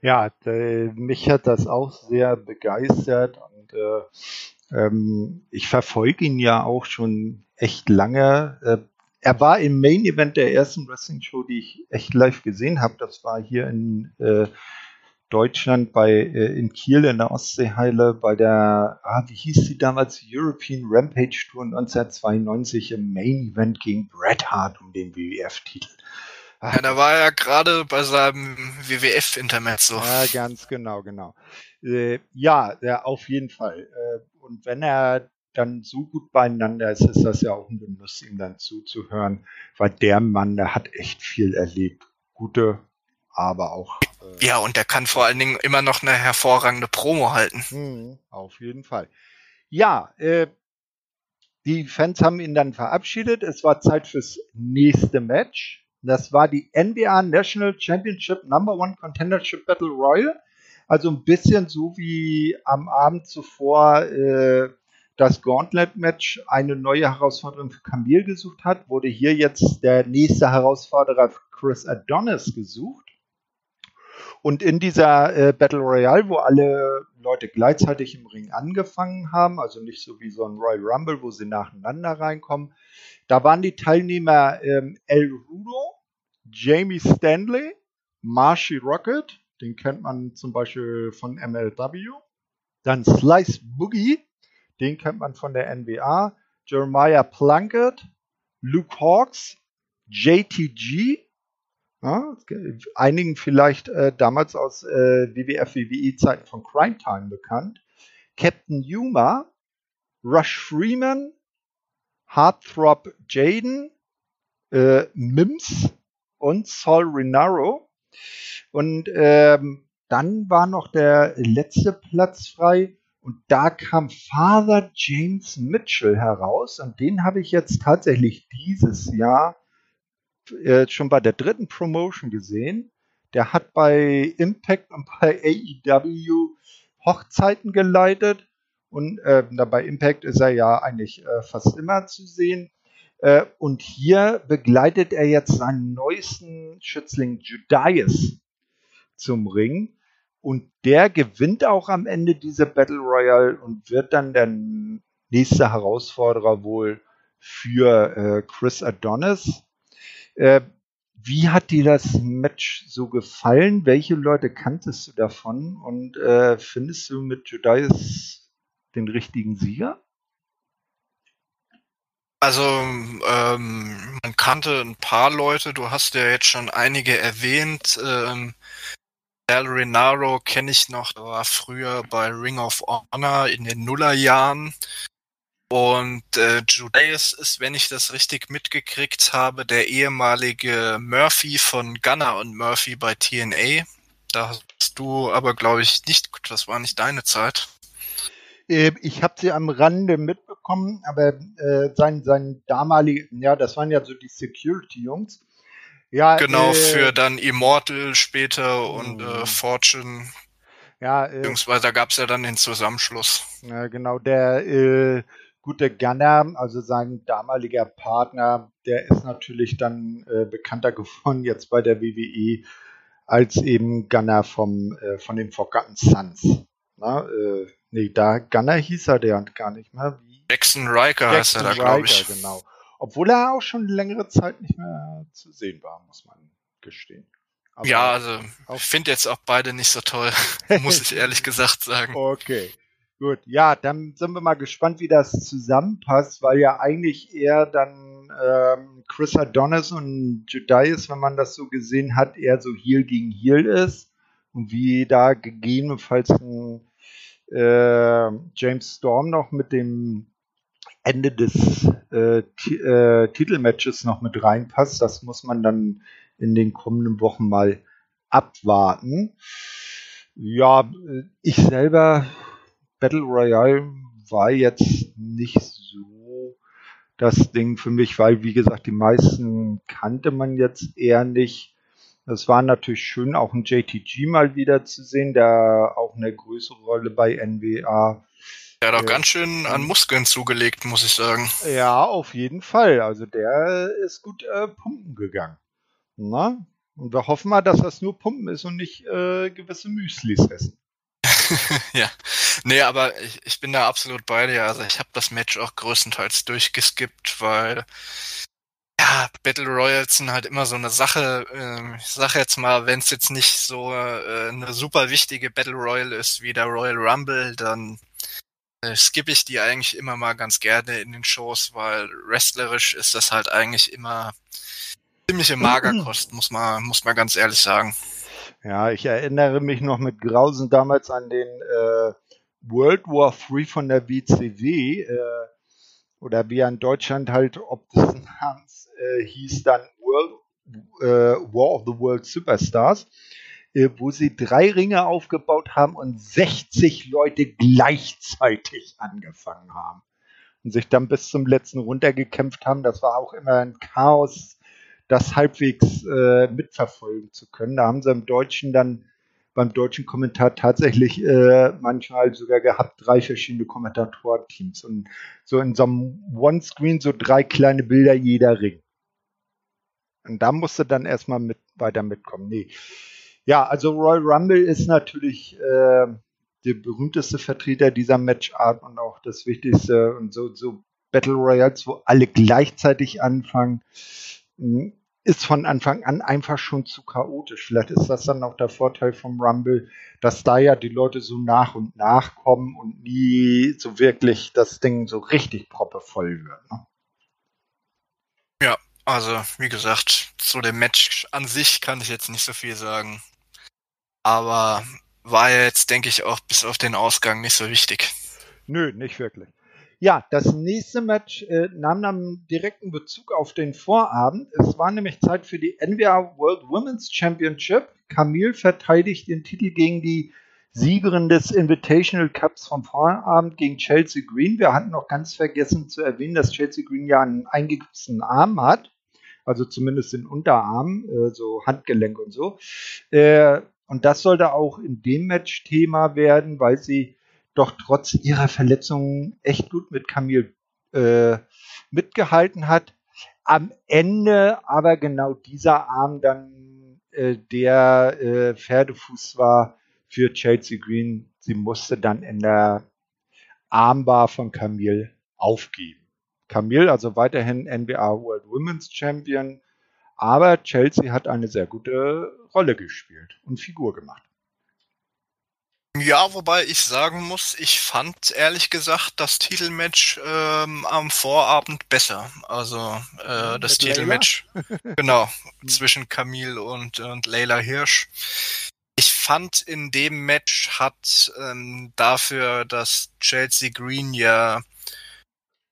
Ja, äh, mich hat das auch sehr begeistert und äh, ähm, ich verfolge ihn ja auch schon echt lange. Er war im Main Event der ersten Wrestling Show, die ich echt live gesehen habe. Das war hier in äh, Deutschland bei äh, in Kiel in der Ostseeheile bei der, ah, wie hieß sie damals, European Rampage Tour 1992 im Main Event gegen Bret Hart um den WWF-Titel. Ja, da war er gerade bei seinem WWF-Intermezzo. Ja, ganz genau, genau. Äh, ja, ja, auf jeden Fall. Äh, und wenn er dann so gut beieinander ist, ist das ja auch ein Genuss, ihm dann zuzuhören, weil der Mann, der hat echt viel erlebt. Gute, aber auch. Äh, ja, und der kann vor allen Dingen immer noch eine hervorragende Promo halten. Mh, auf jeden Fall. Ja, äh, die Fans haben ihn dann verabschiedet. Es war Zeit fürs nächste Match. Das war die NBA National Championship Number One Contendership Battle Royal. Also ein bisschen so wie am Abend zuvor äh, das Gauntlet-Match eine neue Herausforderung für Camille gesucht hat, wurde hier jetzt der nächste Herausforderer Chris Adonis gesucht. Und in dieser äh, Battle Royale, wo alle Leute gleichzeitig im Ring angefangen haben, also nicht so wie so ein Royal Rumble, wo sie nacheinander reinkommen, da waren die Teilnehmer ähm, El Rudo, Jamie Stanley, Marshy Rocket, den kennt man zum Beispiel von MLW. Dann Slice Boogie, den kennt man von der NBA. Jeremiah Plunkett, Luke Hawks, JTG, ja, einigen vielleicht äh, damals aus äh, WWF, WWE-Zeiten von Crime Time bekannt. Captain Yuma, Rush Freeman, Heartthrob Jaden, äh, Mims und Saul Renaro. Und ähm, dann war noch der letzte Platz frei und da kam Father James Mitchell heraus und den habe ich jetzt tatsächlich dieses Jahr äh, schon bei der dritten Promotion gesehen. Der hat bei Impact und bei AEW Hochzeiten geleitet. Und äh, bei Impact ist er ja eigentlich äh, fast immer zu sehen. Äh, und hier begleitet er jetzt seinen neuesten Schützling Judas zum Ring. Und der gewinnt auch am Ende diese Battle Royale und wird dann der nächste Herausforderer wohl für äh, Chris Adonis. Äh, wie hat dir das Match so gefallen? Welche Leute kanntest du davon? Und äh, findest du mit Judas den richtigen Sieger? Also ähm, man kannte ein paar Leute, du hast ja jetzt schon einige erwähnt. Ähm, Al Renaro kenne ich noch, der war früher bei Ring of Honor in den Nullerjahren. Und äh, Judas ist, wenn ich das richtig mitgekriegt habe, der ehemalige Murphy von Gunner und Murphy bei TNA. Da hast du aber, glaube ich, nicht, das war nicht deine Zeit. Ähm, ich habe sie am Rande mitbekommen, aber äh, sein, sein damaliger, ja, das waren ja so die Security-Jungs. Ja, genau, äh, für dann Immortal später und äh, hm. Fortune. Ja, äh, beziehungsweise da gab es ja dann den Zusammenschluss. Ja, genau, der äh, gute Gunner, also sein damaliger Partner, der ist natürlich dann äh, bekannter geworden jetzt bei der WWE als eben Gunner vom, äh, von den Forgotten Sons. Na, äh, nee, da Gunner hieß er der gar nicht mehr. Wie? Jackson Riker heißt er da, glaube ich. Genau. Obwohl er auch schon längere Zeit nicht mehr zu sehen war, muss man gestehen. Aber ja, also ich finde jetzt auch beide nicht so toll, muss ich ehrlich gesagt sagen. Okay. Gut, ja, dann sind wir mal gespannt, wie das zusammenpasst, weil ja eigentlich eher dann ähm, Chris Adonis und Judas, wenn man das so gesehen hat, eher so Heel gegen Heel ist und wie da gegebenenfalls ein äh, James Storm noch mit dem Ende des äh, äh, Titelmatches noch mit reinpasst, das muss man dann in den kommenden Wochen mal abwarten. Ja, ich selber Battle Royale war jetzt nicht so das Ding für mich, weil, wie gesagt, die meisten kannte man jetzt eher nicht. Es war natürlich schön, auch ein JTG mal wieder zu sehen, der auch eine größere Rolle bei NWA. Der hat auch ganz schön an Muskeln zugelegt, muss ich sagen. Ja, auf jeden Fall. Also der ist gut äh, pumpen gegangen. Na? Und wir hoffen mal, dass das nur Pumpen ist und nicht äh, gewisse Müslis essen. ja, nee, aber ich, ich bin da absolut bei dir. Also ich habe das Match auch größtenteils durchgeskippt, weil ja, Battle Royals sind halt immer so eine Sache. Äh, ich sag jetzt mal, wenn es jetzt nicht so äh, eine super wichtige Battle Royal ist wie der Royal Rumble, dann skippe ich die eigentlich immer mal ganz gerne in den Shows, weil wrestlerisch ist das halt eigentlich immer ziemliche Magerkost, muss man, muss man ganz ehrlich sagen. Ja, ich erinnere mich noch mit Grausen damals an den äh, World War III von der WCW äh, oder wie in Deutschland halt, ob des Namens äh, hieß dann World, äh, War of the World Superstars, äh, wo sie drei Ringe aufgebaut haben und 60 Leute gleichzeitig angefangen haben und sich dann bis zum letzten runtergekämpft haben. Das war auch immer ein Chaos das halbwegs äh, mitverfolgen zu können. Da haben sie im Deutschen dann beim deutschen Kommentar tatsächlich äh, manchmal sogar gehabt, drei verschiedene Kommentatorteams und so in so einem One-Screen so drei kleine Bilder jeder Ring. Und da musste dann erstmal mit, weiter mitkommen. Nee. Ja, also Royal Rumble ist natürlich äh, der berühmteste Vertreter dieser Matchart und auch das Wichtigste und so, so Battle Royals, wo alle gleichzeitig anfangen. Hm, ist von Anfang an einfach schon zu chaotisch. Vielleicht ist das dann auch der Vorteil vom Rumble, dass da ja die Leute so nach und nach kommen und nie so wirklich das Ding so richtig proppevoll wird. Ne? Ja, also wie gesagt, zu dem Match an sich kann ich jetzt nicht so viel sagen. Aber war jetzt, denke ich, auch bis auf den Ausgang nicht so wichtig. Nö, nicht wirklich. Ja, das nächste Match äh, nahm dann direkten Bezug auf den Vorabend. Es war nämlich Zeit für die NWA World Women's Championship. Camille verteidigt den Titel gegen die Siegerin des Invitational Cups vom Vorabend gegen Chelsea Green. Wir hatten noch ganz vergessen zu erwähnen, dass Chelsea Green ja einen eingegipsten Arm hat. Also zumindest den Unterarm, äh, so Handgelenk und so. Äh, und das sollte auch in dem Match Thema werden, weil sie doch trotz ihrer Verletzungen echt gut mit Camille äh, mitgehalten hat. Am Ende aber genau dieser Arm dann äh, der äh, Pferdefuß war für Chelsea Green. Sie musste dann in der Armbar von Camille aufgeben. Camille also weiterhin NBA World Women's Champion, aber Chelsea hat eine sehr gute Rolle gespielt und Figur gemacht. Ja, wobei ich sagen muss, ich fand ehrlich gesagt das Titelmatch ähm, am Vorabend besser. Also äh, das Mit Titelmatch, genau, zwischen Camille und, und Leila Hirsch. Ich fand in dem Match hat ähm, dafür, dass Chelsea Green ja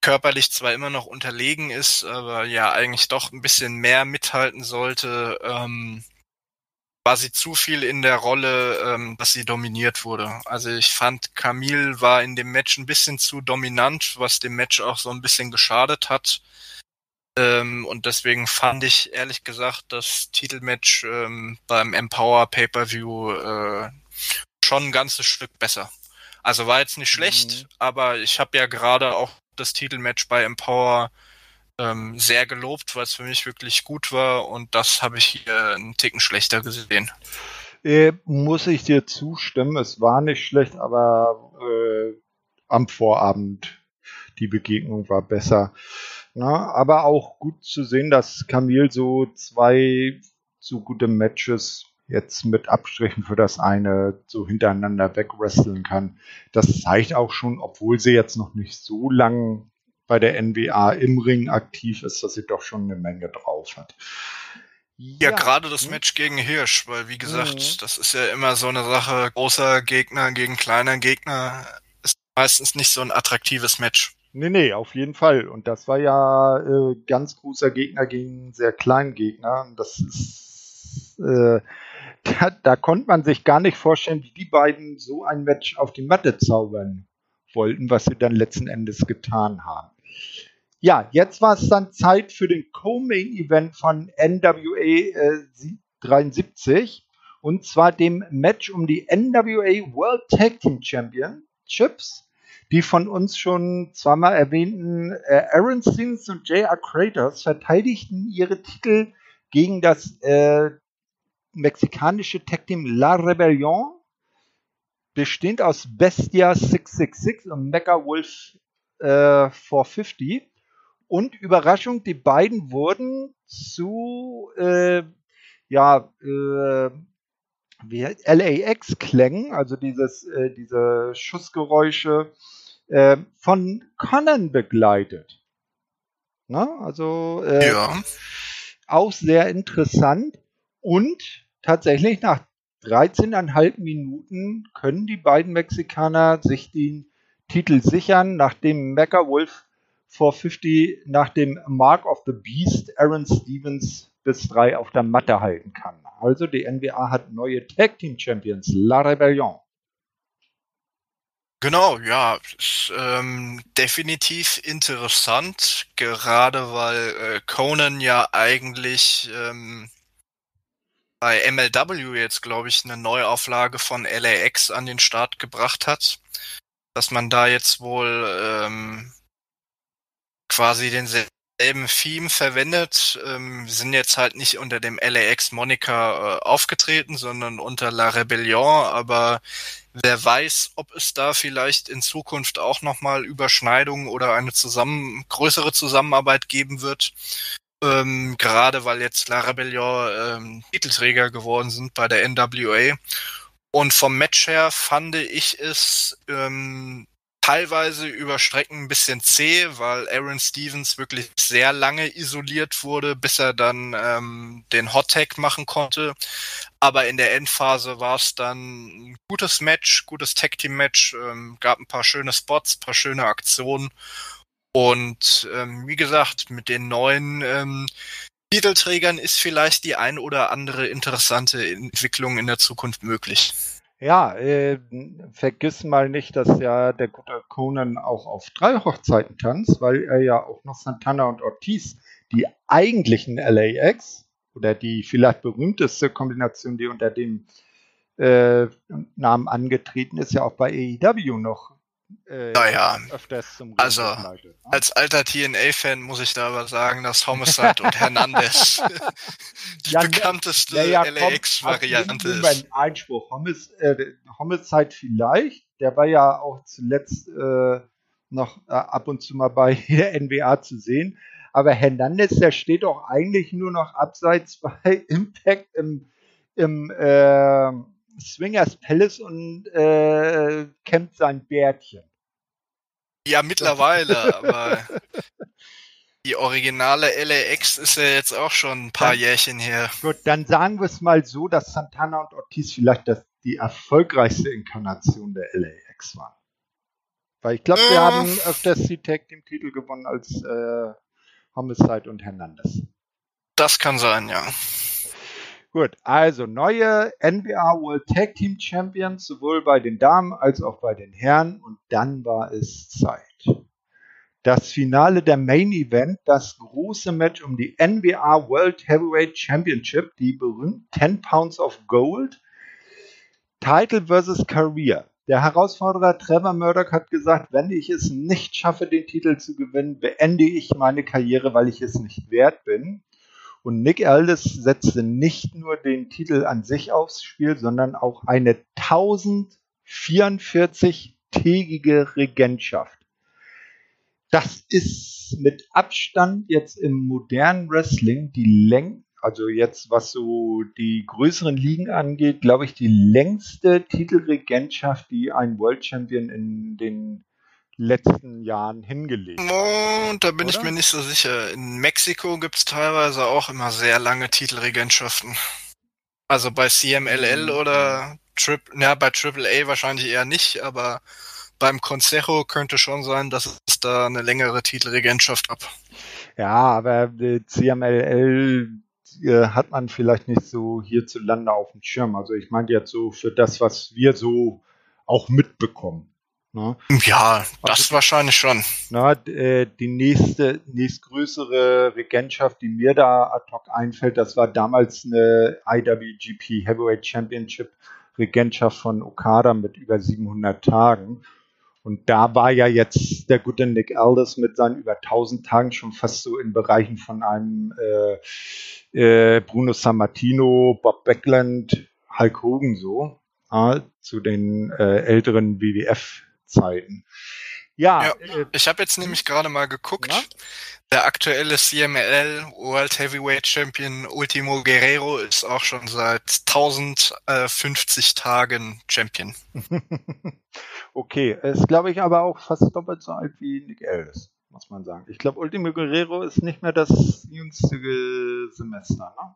körperlich zwar immer noch unterlegen ist, aber ja eigentlich doch ein bisschen mehr mithalten sollte, ähm, war sie zu viel in der Rolle, ähm, dass sie dominiert wurde. Also ich fand, Camille war in dem Match ein bisschen zu dominant, was dem Match auch so ein bisschen geschadet hat. Ähm, und deswegen fand ich ehrlich gesagt das Titelmatch ähm, beim Empower Pay-per-View äh, schon ein ganzes Stück besser. Also war jetzt nicht schlecht, mhm. aber ich habe ja gerade auch das Titelmatch bei Empower ähm, sehr gelobt, weil es für mich wirklich gut war und das habe ich hier einen Ticken schlechter gesehen. Äh, muss ich dir zustimmen, es war nicht schlecht, aber äh, am Vorabend die Begegnung war besser. Na, aber auch gut zu sehen, dass Camille so zwei so gute Matches jetzt mit Abstrichen für das eine so hintereinander wegwresteln kann. Das zeigt auch schon, obwohl sie jetzt noch nicht so lang bei der NWA im Ring aktiv ist, dass sie doch schon eine Menge drauf hat. Ja, ja gerade das? Match gegen Hirsch, weil wie gesagt, mhm. das ist ja immer so eine Sache, großer Gegner gegen kleiner Gegner ist meistens nicht so ein attraktives Match. Nee, nee, auf jeden Fall. Und das war ja äh, ganz großer Gegner gegen sehr kleinen Gegner. Das ist, äh, da, da konnte man sich gar nicht vorstellen, wie die beiden so ein Match auf die Matte zaubern wollten, was sie dann letzten Endes getan haben. Ja, jetzt war es dann Zeit für den Co-Main-Event von NWA äh, 73 und zwar dem Match um die NWA World Tag Team Championships. Die von uns schon zweimal erwähnten äh, Aaron Stevens und J.R. Kratos verteidigten ihre Titel gegen das äh, mexikanische Tag Team La Rebellion, bestehend aus Bestia 666 und Mecha Wolf äh, 450. Und Überraschung, die beiden wurden zu äh, ja, äh, LAX-Klängen, also dieses, äh, diese Schussgeräusche, äh, von Conan begleitet. Na, also äh, ja. auch sehr interessant. Und tatsächlich nach 13,5 Minuten können die beiden Mexikaner sich den Titel sichern, nachdem Mecha Wolf 450 nach dem Mark of the Beast Aaron Stevens bis 3 auf der Matte halten kann. Also die NWA hat neue Tag Team Champions, La Rebellion. Genau, ja, ist ähm, definitiv interessant, gerade weil äh, Conan ja eigentlich ähm, bei MLW jetzt, glaube ich, eine Neuauflage von LAX an den Start gebracht hat dass man da jetzt wohl ähm, quasi denselben Theme verwendet. Ähm, sind jetzt halt nicht unter dem LAX Monica äh, aufgetreten, sondern unter La Rebellion, aber wer weiß, ob es da vielleicht in Zukunft auch nochmal Überschneidungen oder eine zusammen größere Zusammenarbeit geben wird. Ähm, gerade weil jetzt La Rebellion ähm, Titelträger geworden sind bei der NWA. Und vom Match her fand ich es ähm, teilweise über Strecken ein bisschen zäh, weil Aaron Stevens wirklich sehr lange isoliert wurde, bis er dann ähm, den Hot Tag machen konnte. Aber in der Endphase war es dann ein gutes Match, gutes Tag Team Match, ähm, gab ein paar schöne Spots, paar schöne Aktionen. Und ähm, wie gesagt, mit den neuen ähm, Titelträgern ist vielleicht die ein oder andere interessante Entwicklung in der Zukunft möglich. Ja, äh, vergiss mal nicht, dass ja der gute Conan auch auf drei Hochzeiten tanzt, weil er ja auch noch Santana und Ortiz, die eigentlichen LAX oder die vielleicht berühmteste Kombination, die unter dem äh, Namen angetreten ist, ja auch bei AEW noch äh, naja, öfters zum Ring Also, ne? als alter TNA-Fan muss ich da aber sagen, dass Homicide und Hernandez die ja, ne, bekannteste ja, ja, LAX-Variante ist. Mein Einspruch. Homic, äh, Homicide vielleicht, der war ja auch zuletzt äh, noch äh, ab und zu mal bei der NBA zu sehen. Aber Hernandez, der steht auch eigentlich nur noch abseits bei Impact im, im äh, Swingers Palace und äh, kämmt sein Bärtchen. Ja, mittlerweile, aber die originale LAX ist ja jetzt auch schon ein paar dann, Jährchen her. Gut, dann sagen wir es mal so, dass Santana und Ortiz vielleicht das, die erfolgreichste Inkarnation der LAX waren. Weil ich glaube, wir äh. haben öfters die Tag Team Titel gewonnen als äh, Homicide und Hernandez. Das kann sein, ja. Gut, also neue NBA World Tag Team Champions, sowohl bei den Damen als auch bei den Herren. Und dann war es Zeit. Das Finale der Main Event, das große Match um die NBA World Heavyweight Championship, die berühmten 10 Pounds of Gold. Title versus Career. Der Herausforderer Trevor Murdoch hat gesagt, wenn ich es nicht schaffe, den Titel zu gewinnen, beende ich meine Karriere, weil ich es nicht wert bin. Und Nick Aldis setzte nicht nur den Titel an sich aufs Spiel, sondern auch eine 1044-tägige Regentschaft. Das ist mit Abstand jetzt im modernen Wrestling die Länge, also jetzt was so die größeren Ligen angeht, glaube ich, die längste Titelregentschaft, die ein World Champion in den letzten Jahren hingelegt. Oh, da bin oder? ich mir nicht so sicher. In Mexiko gibt es teilweise auch immer sehr lange Titelregentschaften. Also bei CMLL mhm. oder Trip, ja, bei AAA wahrscheinlich eher nicht, aber beim Consejo könnte schon sein, dass es da eine längere Titelregentschaft gab. Ja, aber CMLL äh, hat man vielleicht nicht so hierzulande auf dem Schirm. Also ich meine jetzt so für das, was wir so auch mitbekommen. Ne? Ja, das also, wahrscheinlich schon. Na, äh, die nächste, nächstgrößere Regentschaft, die mir da ad hoc einfällt, das war damals eine IWGP Heavyweight Championship Regentschaft von Okada mit über 700 Tagen. Und da war ja jetzt der gute Nick Aldis mit seinen über 1000 Tagen schon fast so in Bereichen von einem äh, äh, Bruno Sammartino, Bob Beckland, Hulk Hogan so, äh, zu den äh, älteren WWF Zeiten. Ja, ja äh, ich habe jetzt nämlich gerade mal geguckt. Ja? Der aktuelle CMLL World Heavyweight Champion Ultimo Guerrero ist auch schon seit 1050 Tagen Champion. okay, ist glaube ich aber auch fast doppelt so alt wie Nick Ellis, muss man sagen. Ich glaube, Ultimo Guerrero ist nicht mehr das jüngste Semester, ne?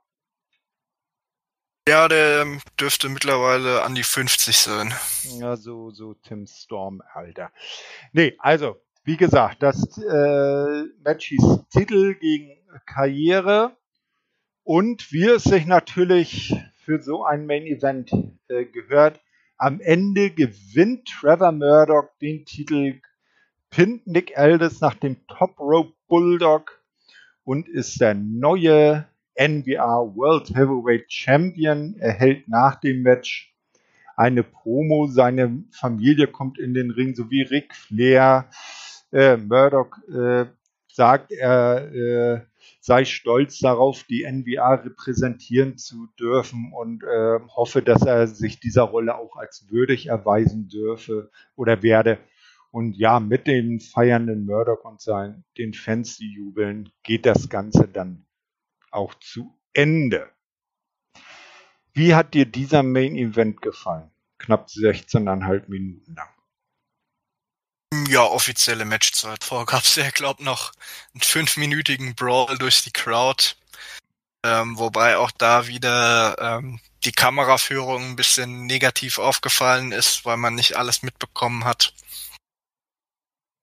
Ja, der dürfte mittlerweile an die 50 sein. Ja, so, so Tim Storm, Alter. Nee, also, wie gesagt, das äh, Match hieß Titel gegen Karriere und wie es sich natürlich für so ein Main Event äh, gehört, am Ende gewinnt Trevor Murdoch den Titel, pinnt Nick Aldis nach dem Top Rope Bulldog und ist der neue NWA World Heavyweight Champion erhält nach dem Match eine Promo. Seine Familie kommt in den Ring, sowie Ric Flair. Äh, Murdoch äh, sagt, er äh, sei stolz darauf, die NWA repräsentieren zu dürfen und äh, hoffe, dass er sich dieser Rolle auch als würdig erweisen dürfe oder werde. Und ja, mit den feiernden Murdoch und seinen, den Fans, die jubeln, geht das Ganze dann auch zu Ende. Wie hat dir dieser Main Event gefallen? Knapp 16,5 Minuten lang. Ja, offizielle Matchzeit. Vorher gab es ja, glaub noch einen fünfminütigen Brawl durch die Crowd. Ähm, wobei auch da wieder ähm, die Kameraführung ein bisschen negativ aufgefallen ist, weil man nicht alles mitbekommen hat.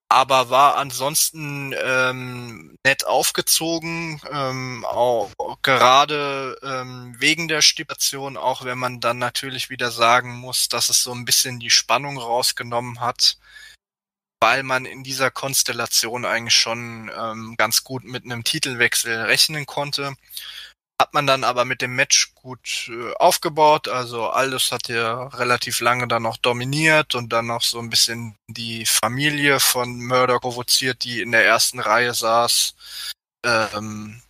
Aber war ansonsten ähm, nett aufgezogen, ähm, auch gerade ähm, wegen der Stipulation, auch wenn man dann natürlich wieder sagen muss, dass es so ein bisschen die Spannung rausgenommen hat weil man in dieser Konstellation eigentlich schon ähm, ganz gut mit einem Titelwechsel rechnen konnte. Hat man dann aber mit dem Match gut äh, aufgebaut, also alles hat ja relativ lange dann noch dominiert und dann noch so ein bisschen die Familie von Murdoch provoziert, die in der ersten Reihe saß. Ähm,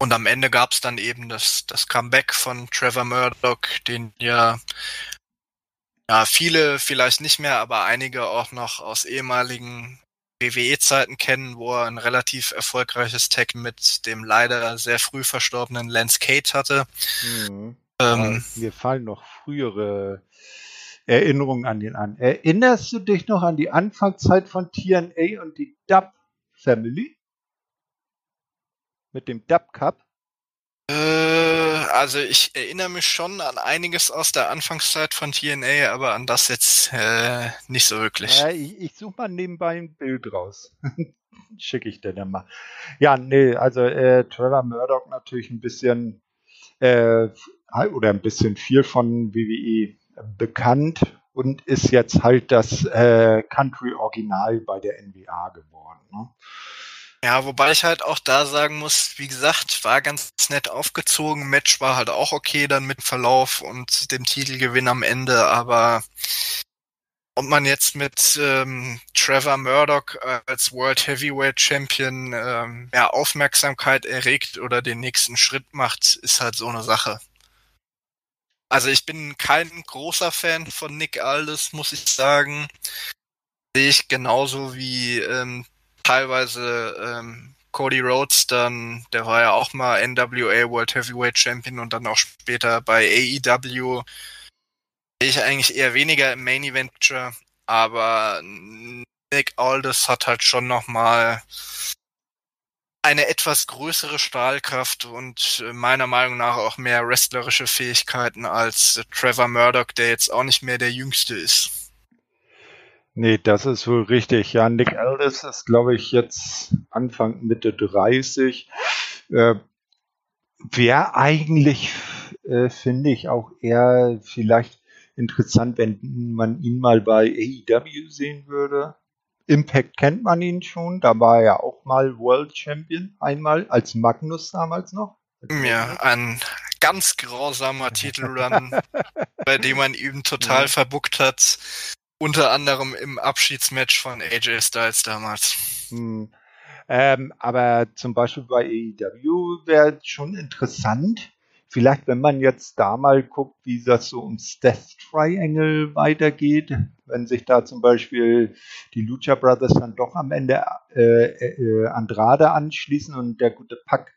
und am Ende gab es dann eben das, das Comeback von Trevor Murdoch, den ja ja, viele vielleicht nicht mehr, aber einige auch noch aus ehemaligen WWE-Zeiten kennen, wo er ein relativ erfolgreiches Tag mit dem leider sehr früh verstorbenen Lance Cade hatte. Mhm. Ähm, mir fallen noch frühere Erinnerungen an ihn an. Erinnerst du dich noch an die Anfangszeit von TNA und die Dub Family? Mit dem Dub Cup? Äh, also ich erinnere mich schon an einiges aus der Anfangszeit von TNA, aber an das jetzt äh, nicht so wirklich. Ja, ich, ich suche mal nebenbei ein Bild raus. Schicke ich dir dann mal. Ja, nee, also äh, Trevor Murdoch natürlich ein bisschen äh, oder ein bisschen viel von WWE bekannt und ist jetzt halt das äh, Country Original bei der NBA geworden. Ne? Ja, wobei ich halt auch da sagen muss, wie gesagt, war ganz nett aufgezogen. Match war halt auch okay dann mit Verlauf und dem Titelgewinn am Ende, aber ob man jetzt mit ähm, Trevor Murdoch als World Heavyweight Champion ähm, mehr Aufmerksamkeit erregt oder den nächsten Schritt macht, ist halt so eine Sache. Also ich bin kein großer Fan von Nick Aldis, muss ich sagen. Sehe ich genauso wie ähm, teilweise ähm, Cody Rhodes dann, der war ja auch mal NWA World Heavyweight Champion und dann auch später bei AEW. Ich eigentlich eher weniger im Main Event, aber Nick Aldis hat halt schon nochmal eine etwas größere Strahlkraft und äh, meiner Meinung nach auch mehr wrestlerische Fähigkeiten als Trevor Murdoch, der jetzt auch nicht mehr der Jüngste ist. Nee, das ist wohl richtig. Ja, Nick Aldis ist, glaube ich, jetzt Anfang Mitte 30. Äh, Wäre eigentlich, äh, finde ich, auch eher vielleicht interessant, wenn man ihn mal bei AEW sehen würde. Impact kennt man ihn schon, da war er auch mal World Champion einmal, als Magnus damals noch. Ja, ein ganz grausamer Titelrun, bei dem man ihn total verbuckt hat. Unter anderem im Abschiedsmatch von AJ Styles damals. Hm. Ähm, aber zum Beispiel bei AEW wäre schon interessant, vielleicht wenn man jetzt da mal guckt, wie das so ums Death Triangle weitergeht, wenn sich da zum Beispiel die Lucha Brothers dann doch am Ende äh, äh, Andrade anschließen und der gute Pack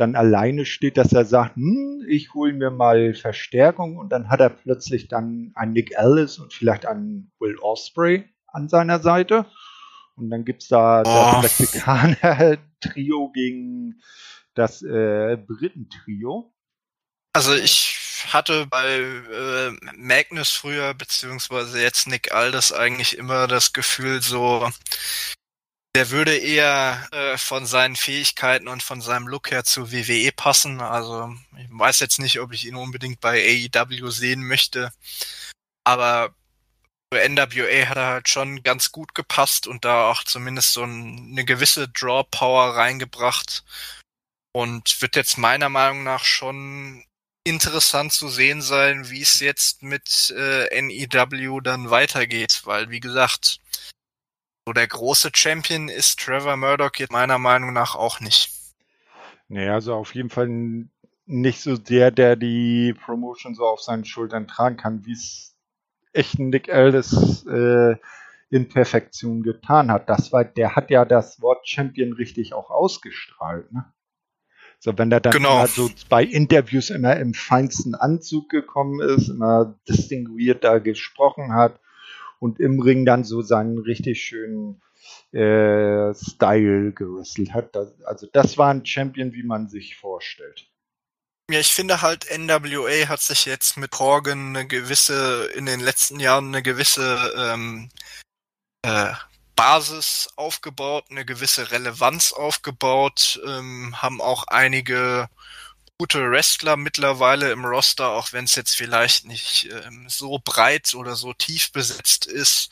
dann alleine steht, dass er sagt, hm, ich hole mir mal Verstärkung und dann hat er plötzlich dann einen Nick Ellis und vielleicht einen Will Osprey an seiner Seite. Und dann gibt es da oh. das Mexikaner-Trio gegen das äh, Briten-Trio. Also ich hatte bei äh, Magnus früher, beziehungsweise jetzt Nick Aldis eigentlich immer das Gefühl so, der würde eher äh, von seinen Fähigkeiten und von seinem Look her zu WWE passen. Also ich weiß jetzt nicht, ob ich ihn unbedingt bei AEW sehen möchte. Aber für NWA hat er halt schon ganz gut gepasst und da auch zumindest so ein, eine gewisse Draw Power reingebracht. Und wird jetzt meiner Meinung nach schon interessant zu sehen sein, wie es jetzt mit äh, NEW dann weitergeht, weil wie gesagt, so der große Champion ist Trevor Murdoch jetzt meiner Meinung nach auch nicht. Nee, also auf jeden Fall nicht so der, der die Promotion so auf seinen Schultern tragen kann, wie es echt Nick Aldis äh, in Perfektion getan hat. Das war, der hat ja das Wort Champion richtig auch ausgestrahlt. Ne? So, wenn er dann Genau. so bei Interviews immer im feinsten Anzug gekommen ist, immer distinguiert da gesprochen hat und im Ring dann so seinen richtig schönen äh, Style gerüstelt hat. Das, also das war ein Champion, wie man sich vorstellt. Ja, ich finde halt, NWA hat sich jetzt mit Corgan eine gewisse, in den letzten Jahren eine gewisse ähm, äh, Basis aufgebaut, eine gewisse Relevanz aufgebaut, ähm, haben auch einige gute Wrestler mittlerweile im Roster, auch wenn es jetzt vielleicht nicht ähm, so breit oder so tief besetzt ist.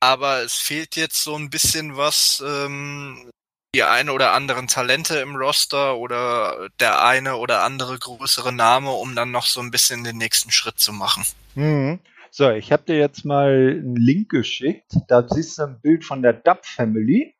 Aber es fehlt jetzt so ein bisschen was, ähm, die eine oder anderen Talente im Roster oder der eine oder andere größere Name, um dann noch so ein bisschen den nächsten Schritt zu machen. Mhm. So, ich habe dir jetzt mal einen Link geschickt. Da siehst du ein Bild von der Dub Family.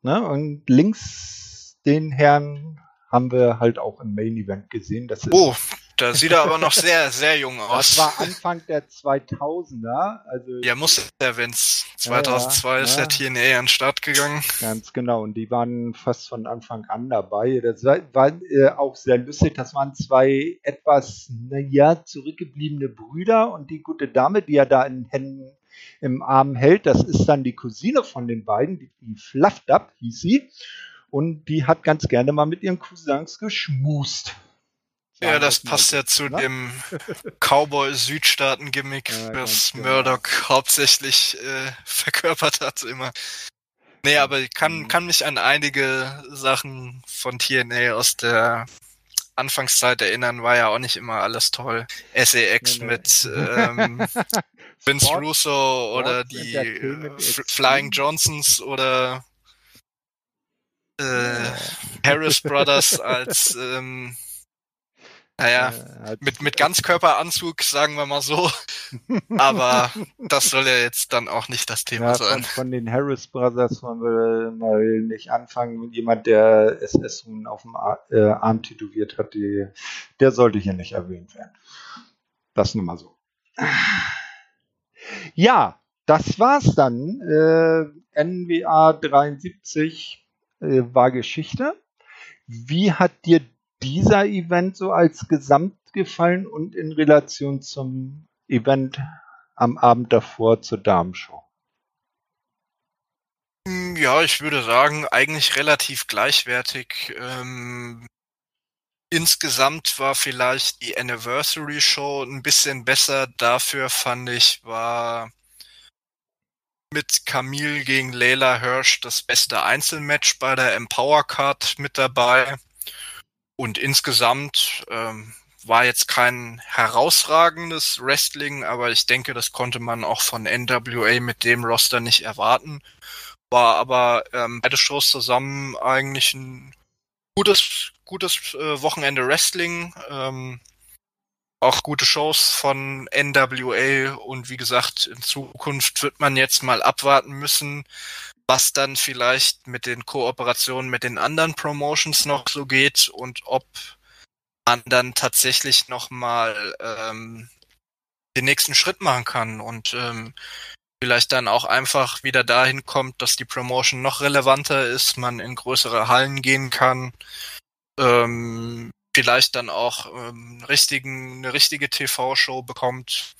Ne? Und links den Herrn haben wir halt auch im Main Event gesehen. Das ist, Oh, da sieht er aber noch sehr, sehr jung das aus. war Anfang der 2000er. Also Ja, muss er, wenn's Ja, ja, 2002 ist ja. der TNA an den Start gegangen. Ganz genau, und die waren fast von Anfang an dabei. Das war, war äh, auch sehr lustig. Das waren zwei etwas, naja, zurückgebliebene Brüder und die gute Dame, die er da in Händen im Arm hält, das ist dann die Cousine von den beiden, die, die Fluffed hieß sie. Und die hat ganz gerne mal mit ihren Cousins geschmust. Ja, das passt ja zu ne? dem Cowboy-Südstaaten-Gimmick, Ja, das genau. Murdoch hauptsächlich äh, verkörpert hat immer. Nee, aber ich kann, Mhm. kann mich an einige Sachen von TNA aus der Anfangszeit erinnern, war ja auch nicht immer alles toll. SEX Nee, nee. mit ähm, Vince Sport- Russo oder Sports die. Flying Johnsons oder äh. Harris Brothers als ähm, naja, mit, mit Ganzkörperanzug, sagen wir mal so. Aber das soll ja jetzt dann auch nicht das Thema Ja, sein. von den Harris Brothers wollen wir mal nicht anfangen. Jemand, der SS-Ruhen auf dem Ar äh, Arm tätowiert hat, die, der sollte hier nicht erwähnt werden. Das nur mal so. Ja, das war's dann. Äh, NWA 73 äh, war Geschichte. Wie hat dir dieser Event so als Gesamt gefallen und in Relation zum Event am Abend davor zur Damenshow? Hm, Ja, ich würde sagen, eigentlich relativ gleichwertig. Ähm, insgesamt war vielleicht die Anniversary Show ein bisschen besser. Dafür fand ich, war mit Camille gegen Leila Hirsch das beste Einzelmatch bei der Empower Card mit dabei. Und insgesamt ähm, war jetzt kein herausragendes Wrestling, aber ich denke, das konnte man auch von NWA mit dem Roster nicht erwarten. War aber ähm, beide Shows zusammen eigentlich ein gutes, gutes äh, Wochenende Wrestling. Ähm, auch gute Shows von NWA und wie gesagt, in Zukunft wird man jetzt mal abwarten müssen, was dann vielleicht mit den Kooperationen mit den anderen Promotions noch so geht und ob man dann tatsächlich nochmal ähm, den nächsten Schritt machen kann und ähm, vielleicht dann auch einfach wieder dahin kommt, dass die Promotion noch relevanter ist, man in größere Hallen gehen kann, ähm, vielleicht dann auch ähm, richtigen, eine richtige TV-Show bekommt.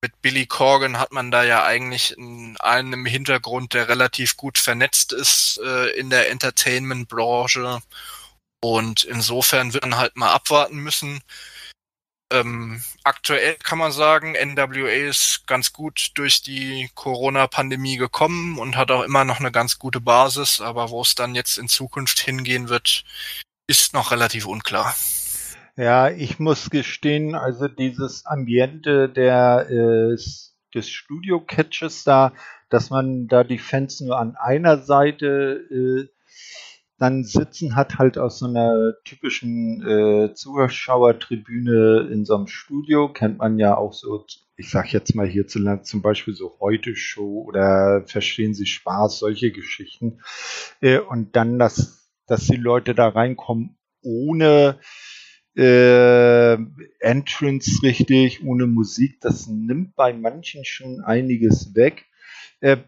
Mit Billy Corgan hat man da ja eigentlich einen, im Hintergrund, der relativ gut vernetzt ist äh, in der Entertainment-Branche. Und insofern wird man halt mal abwarten müssen. Ähm, aktuell kann man sagen, NWA ist ganz gut durch die Corona-Pandemie gekommen und hat auch immer noch eine ganz gute Basis, aber wo es dann jetzt in Zukunft hingehen wird, ist noch relativ unklar. Ja, ich muss gestehen, also dieses Ambiente der, äh, des Studio-Catches da, dass man da die Fans nur an einer Seite äh, dann sitzen hat, halt aus so einer typischen äh, Zuschauertribüne in so einem Studio, kennt man ja auch so, ich sag jetzt mal hierzulande zum Beispiel so Heute-Show oder Verstehen Sie Spaß, solche Geschichten. Äh, und dann, dass, dass die Leute da reinkommen ohne äh, Entrance richtig, ohne Musik, das nimmt bei manchen schon einiges weg. Äh,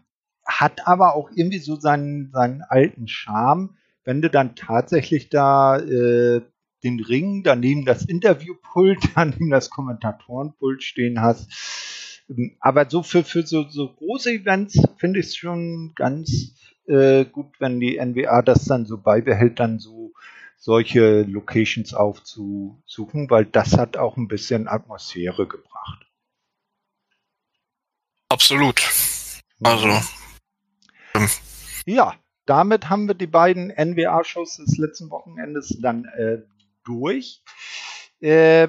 hat aber auch irgendwie so seinen, seinen alten Charme. wenn du dann tatsächlich da äh, den Ring, daneben das Interviewpult, daneben das Kommentatorenpult stehen hast. Aber so für, für so, so große Events finde ich es schon ganz äh, gut, wenn die NWA das dann so beibehält, dann so solche Locations aufzusuchen, weil das hat auch ein bisschen Atmosphäre gebracht. Absolut. Also. Ähm. Ja, damit haben wir die beiden NWA-Shows des letzten Wochenendes dann äh, durch. Äh,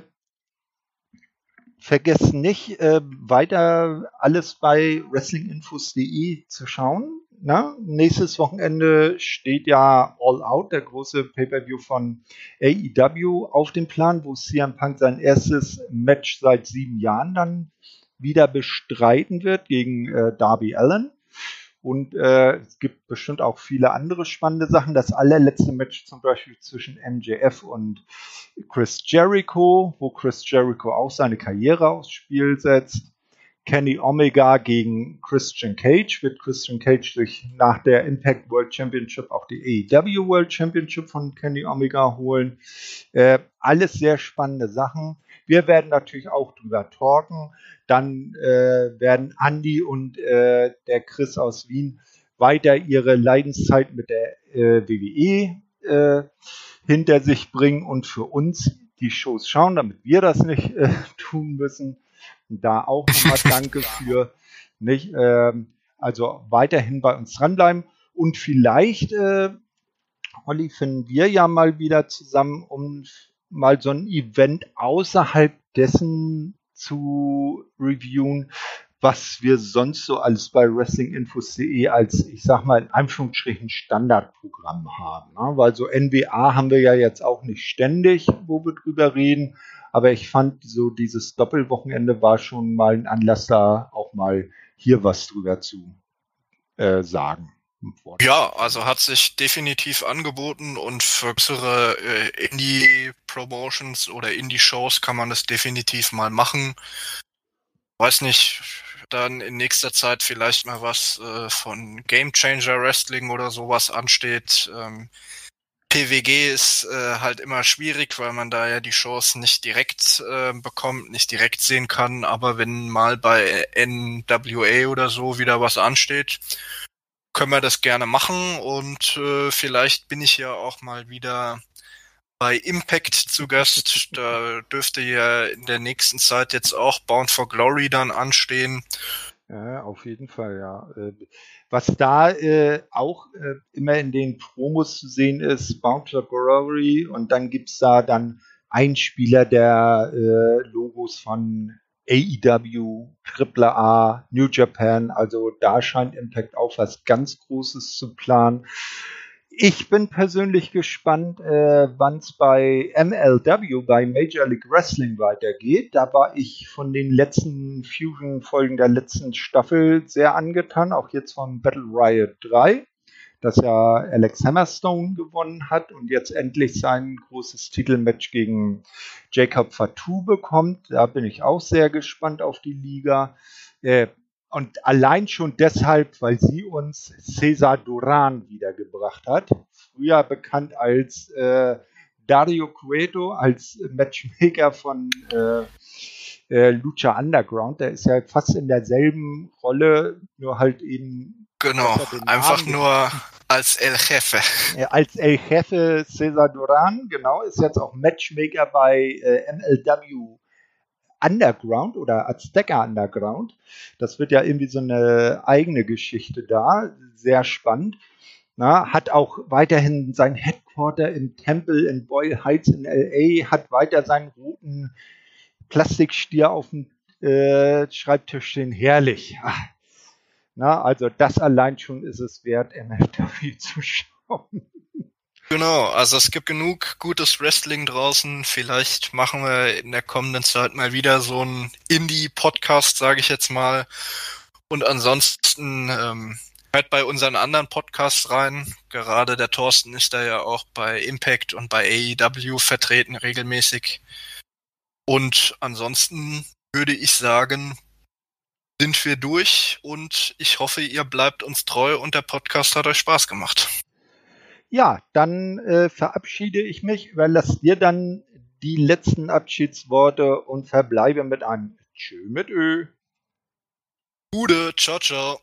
vergesst nicht, äh, weiter alles bei wrestlinginfos.de zu schauen. Na, nächstes Wochenende steht ja All Out, der große Pay-Per-View von AEW auf dem Plan, wo CM Punk sein erstes Match seit sieben Jahren dann wieder bestreiten wird gegen äh, Darby Allen. Und äh, es gibt bestimmt auch viele andere spannende Sachen. Das allerletzte Match zum Beispiel zwischen MJF und Chris Jericho, wo Chris Jericho auch seine Karriere aufs Spiel setzt. Kenny Omega gegen Christian Cage wird Christian Cage durch nach der Impact World Championship auch die AEW World Championship von Kenny Omega holen. Äh, alles sehr spannende Sachen. Wir werden natürlich auch drüber talken. Dann äh, werden Andy und äh, der Chris aus Wien weiter ihre Leidenszeit mit der äh, WWE äh, hinter sich bringen und für uns die Shows schauen, damit wir das nicht äh, tun müssen. Da auch nochmal Danke für. Nicht? Ähm, also weiterhin bei uns dranbleiben. Und vielleicht, äh, Olli, finden wir ja mal wieder zusammen, um mal so ein Event außerhalb dessen zu reviewen, was wir sonst so alles bei WrestlingInfos.de als, ich sag mal, in Anführungsstrichen Standardprogramm haben. Ne? Weil so NBA haben wir ja jetzt auch nicht ständig, wo wir drüber reden. Aber ich fand so dieses Doppelwochenende war schon mal ein Anlass da, auch mal hier was drüber zu äh, sagen. Ja, also hat sich definitiv angeboten und für größere äh, Indie-Promotions oder Indie-Shows kann man das definitiv mal machen. Weiß nicht, dann in nächster Zeit vielleicht mal was äh, von Game Changer Wrestling oder sowas ansteht. Ähm, PWG ist äh, halt immer schwierig, weil man da ja die Shows nicht direkt äh, bekommt, nicht direkt sehen kann. Aber wenn mal bei NWA oder so wieder was ansteht, können wir das gerne machen und äh, vielleicht bin ich ja auch mal wieder bei Impact zu Gast. Da dürfte ja in der nächsten Zeit jetzt auch Bound for Glory dann anstehen. Ja, auf jeden Fall, ja. Was da äh, auch äh, immer in den Promos zu sehen ist, Bound for Glory und dann gibt's da dann Einspieler der äh, Logos von AEW, AAA, New Japan, also da scheint Impact auch was ganz Großes zu planen. Ich bin persönlich gespannt, äh, wann es bei MLW, bei Major League Wrestling weitergeht. Da war ich von den letzten Fusion-Folgen der letzten Staffel sehr angetan, auch jetzt von Battle Riot 3 dass ja Alex Hammerstone gewonnen hat und jetzt endlich sein großes Titelmatch gegen Jacob Fatou bekommt. Da bin ich auch sehr gespannt auf die Liga. Äh, und allein schon deshalb, weil sie uns Cesar Duran wiedergebracht hat. Früher bekannt als äh, Dario Cueto, als Matchmaker von äh, äh, Lucha Underground. Der ist ja fast in derselben Rolle, nur halt eben Genau, einfach nur als El Jefe. Als El Jefe Cesar Duran, genau, ist jetzt auch Matchmaker bei äh, MLW Underground oder Azteca Underground. Das wird ja irgendwie so eine eigene Geschichte da, sehr spannend. Na, hat auch weiterhin sein Headquarter im Tempel in Boyle Heights in LA, hat weiter seinen roten Plastikstier auf dem äh, Schreibtisch stehen. Herrlich. Na, also das allein schon ist es wert, MLW zu schauen. Genau, also es gibt genug gutes Wrestling draußen. Vielleicht machen wir in der kommenden Zeit mal wieder so einen Indie-Podcast, sage ich jetzt mal. Und ansonsten ähm, hört bei unseren anderen Podcasts rein. Gerade der Thorsten ist da ja auch bei Impact und bei AEW vertreten regelmäßig. Und ansonsten würde ich sagen, sind wir durch und ich hoffe, ihr bleibt uns treu und der Podcast hat euch Spaß gemacht. Ja, dann äh, verabschiede ich mich, überlasse dir dann die letzten Abschiedsworte und verbleibe mit einem Tschö mit Ö. Gute, ciao, ciao.